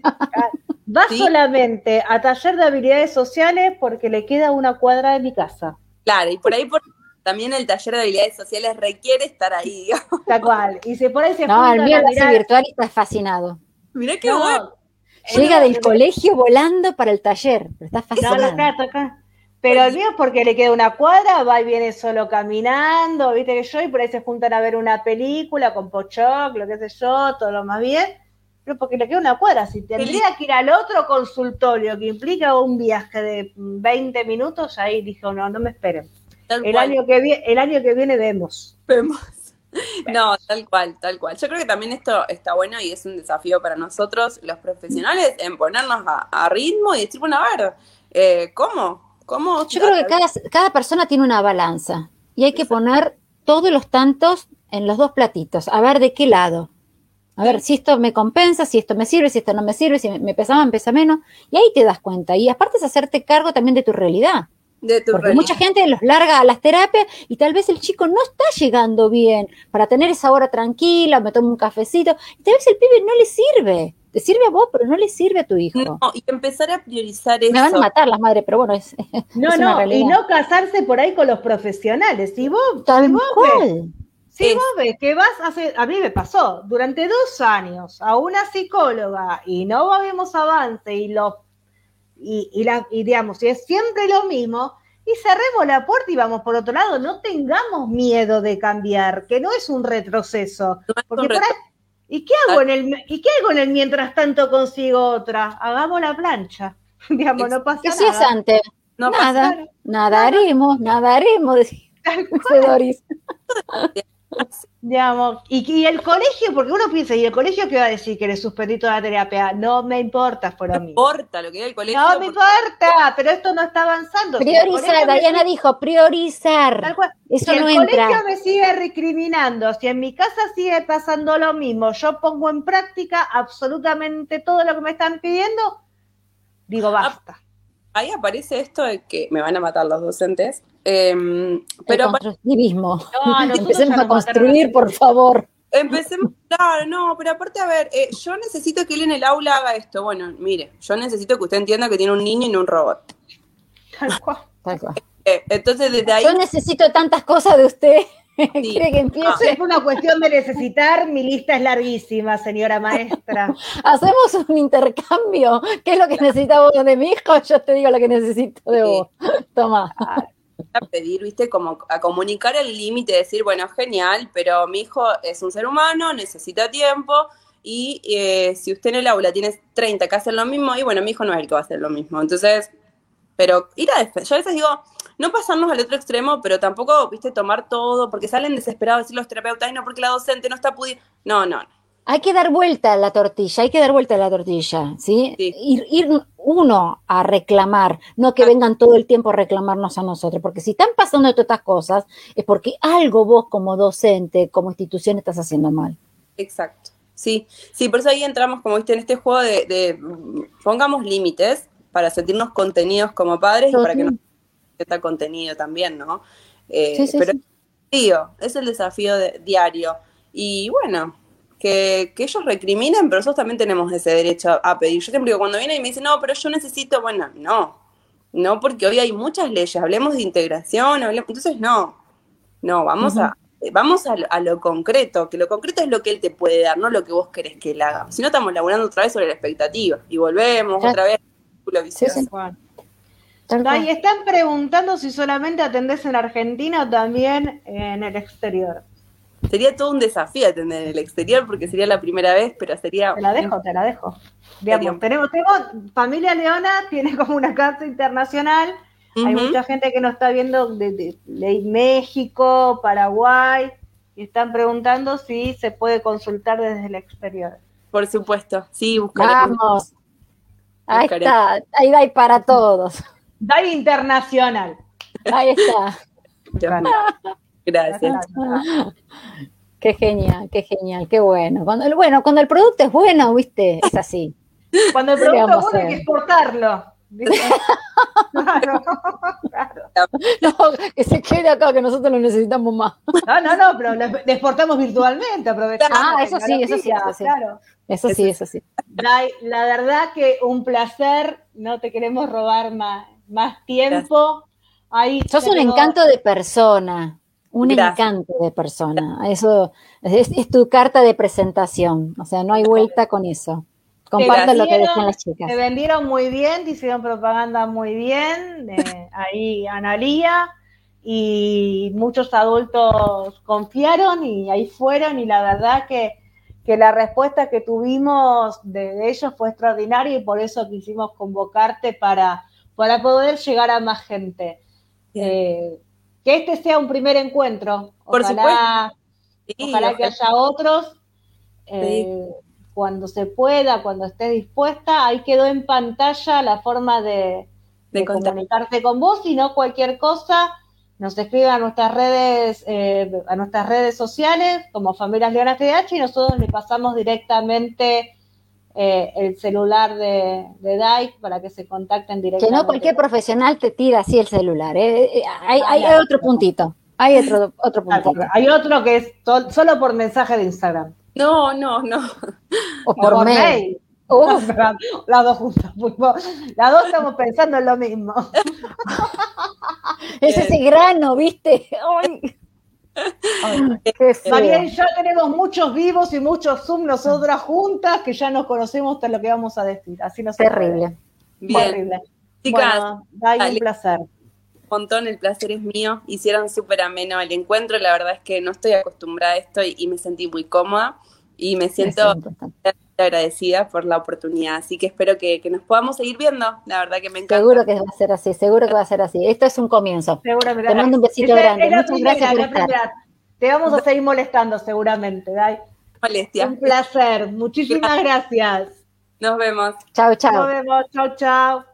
Va solamente a taller de habilidades sociales porque le queda una cuadra de mi casa. Claro, y por ahí por también el taller de habilidades sociales requiere estar ahí. Tal cual. Y se por ahí se No, el mío lo virtual y está fascinado. Mirá qué bueno. Llega del colegio volando para el taller, pero está fascinado. Pero el mío es porque le queda una cuadra, va y viene solo caminando, viste que yo, y por ahí se juntan a ver una película con Pochoc, lo que sé yo, todo lo más bien. Pero porque le queda una cuadra. Si tendría que ir al otro consultorio que implica un viaje de 20 minutos, ahí dijo, no, no me esperen el, año que viene, el año que viene vemos. Vemos. No, tal cual, tal cual. Yo creo que también esto está bueno y es un desafío para nosotros, los profesionales, en ponernos a, ritmo y decir, bueno, a ver, eh, ¿cómo? ¿Cómo? Yo creo que cada, cada persona tiene una balanza y hay que poner todos los tantos en los dos platitos, a ver de qué lado. A ver si esto me compensa, si esto me sirve, si esto no me sirve, si me pesa más, me pesa menos. Y ahí te das cuenta. Y aparte es hacerte cargo también de tu realidad. Porque mucha gente los larga a las terapias y tal vez el chico no está llegando bien para tener esa hora tranquila, me tomo un cafecito, y tal vez el pibe no le sirve. te sirve a vos, pero no le sirve a tu hijo. No, y empezar a priorizar eso. Me van a matar las madres, pero bueno, es. No, no, y no casarse por ahí con los profesionales. Si vos, Tal si vos cual. ves, si vos ves que vas a hacer, a mí me pasó, durante dos años a una psicóloga y no vemos avance y lo y, y, la, y digamos, y es siempre lo mismo, y cerremos la puerta y vamos por otro lado, no tengamos miedo de cambiar, que no es un retroceso. No es Porque un por ahí- ¿y, qué hago en el, ¿Y qué hago en el mientras tanto consigo otra? Hagamos la plancha. Digamos, no pasa ¿Qué nada. antes? No nada, pasa nadaremos, nadaremos, decía Doris. Digamos, y, y el colegio, porque uno piensa, ¿y el colegio qué va a decir? Que le suspendí toda la terapia. No me importa, por No mí. importa lo que diga el colegio. No me importa, pero esto no está avanzando. Priorizar, sigue- dijo, tal priorizar. cual, Eso si no el entra. colegio me sigue recriminando, si en mi casa sigue pasando lo mismo, yo pongo en práctica absolutamente todo lo que me están pidiendo, digo, basta. Ahí aparece esto de que me van a matar los docentes. Em, pero constructivismo. No, nosotros Empecemos a construir, por favor. empecemos. Claro, no, pero aparte, a ver, eh, yo necesito que él en el aula haga esto. Bueno, mire, yo necesito que usted entienda que tiene un niño y no un robot. Tal cual. Tal cual. Eh, entonces, desde ahí. Yo necesito tantas cosas de usted. ¿Quiere que empiece? es una cuestión de necesitar, mi lista es larguísima, señora maestra. Hacemos un intercambio. ¿Qué es lo que necesita vos de mi hijo? Yo te digo lo que necesito de Sí. vos. Toma. A pedir, viste, como a comunicar el límite, decir, bueno, genial, pero mi hijo es un ser humano, necesita tiempo, y eh, si usted en el aula tiene 30 que hacen lo mismo, y bueno, mi hijo no es el que va a hacer lo mismo. Entonces, pero ir a yo a veces digo, no pasarnos al otro extremo, pero tampoco, viste, tomar todo, porque salen desesperados decir los terapeutas, "Ay, no, porque la docente no está pudiendo. No, no. Hay que dar vuelta a la tortilla, hay que dar vuelta a la tortilla, ¿sí? Sí. Ir, ir uno a reclamar, no que Ah. vengan todo el tiempo a reclamarnos a nosotros, porque si están pasando todas estas cosas, es porque algo vos como docente, como institución, estás haciendo mal. Exacto. Sí, sí, por eso ahí entramos, como viste, en este juego de, de, pongamos límites para sentirnos contenidos como padres y para que nos está contenido también, ¿no? Eh, Sí, sí, pero es el desafío, es el desafío de- diario. Y bueno, que, que ellos recriminen, pero nosotros también tenemos ese derecho a, pedir. Yo siempre digo, cuando vienen y me dicen, no, pero yo necesito, bueno, no, no, porque hoy hay muchas leyes, hablemos de integración, hablemos, entonces no, no, vamos a, vamos a, lo- a lo concreto, que lo concreto es lo que él te puede dar, no lo que vos querés que él haga. Si no, estamos laburando otra vez sobre la expectativa y volvemos otra vez. círculo vicioso. sí. Cual. están preguntando si solamente atendés en Argentina o también en el exterior. Sería todo un desafío atender en el exterior porque sería la primera vez, pero sería... Te la dejo, te la dejo. Digamos, tenemos, tenemos, familia Leona tiene como una casa internacional. Hay mucha gente que nos está viendo de, de- de México, Paraguay, y están preguntando si se puede consultar desde el exterior. Por supuesto, sí, buscaremos. Vamos. Ahí Buscaremos. está, ahí hay para todos. DAI Internacional. Ahí está. Gracias. Qué genial, qué genial, qué bueno. Cuando, el- bueno, cuando el producto es bueno, viste, es así. Cuando el ¿Qué producto es bueno hay que exportarlo. Claro, claro. No, que se quede acá, que nosotros lo necesitamos más. No, no, no, pero lo exportamos virtualmente, aprovechando Ah, eso sí, eso sí, eso sí. Claro. Eso sí, eso sí. Dai, la verdad que un placer, no te queremos robar más, más tiempo. Ahí Sos un encanto de persona, un Gracias. encanto de persona. Eso es, es tu carta de presentación. O sea, no hay vuelta con eso. Comparto lo que decían las chicas. Te vendieron muy bien, te hicieron propaganda muy bien, ahí Analía, y muchos adultos confiaron y ahí fueron, y la verdad que, que la respuesta que tuvimos de, de ellos fue extraordinaria y por eso quisimos convocarte para, para poder llegar a más gente. Eh, que este sea un primer encuentro. Por Ojalá, Sí, ojalá que haya otros. eh, Cuando se pueda, cuando estés dispuesta, ahí quedó en pantalla la forma de, De de contacto. comunicarte con vos, y no cualquier cosa, nos escriben a nuestras redes, eh, a nuestras redes sociales, como Familias Leonas TDH, y nosotros le pasamos directamente eh, el celular de, de para que se contacten Que directamente. no cualquier profesional te tira así el celular. ¿eh? Eh, Hay, hay Ah, otro puntito. Hay otro, otro puntito. Hay otro que es to- solo por mensaje de Instagram. No, no, no. O por mail. las dos juntas. Las dos estamos pensando en lo mismo. es ese grano, ¿viste? María y yo tenemos muchos vivos y muchos Zoom nosotras juntas que ya nos conocemos hasta lo que vamos a decir. Así no Terrible. Terrible. Chicas, bueno, un placer. Un montón, el placer es mío. Hicieron súper ameno el encuentro. La verdad es que no estoy acostumbrada a esto y, me sentí muy cómoda y me siento agradecida por la oportunidad. Así que espero que, nos podamos seguir viendo. La verdad que me encanta. Seguro que va a ser así, seguro que va a ser así. Esto es un comienzo. Seguramente. Te mando un besito grande. Muchas gracias por estar. Te vamos a seguir molestando seguramente, Dai. Molestia. Un placer. Muchísimas gracias. Nos vemos. Chao, chao. Nos vemos. Chao, chao.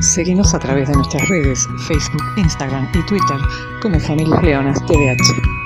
Seguimos a través de nuestras redes, Facebook, Instagram y Twitter como Familias Leonas TVH.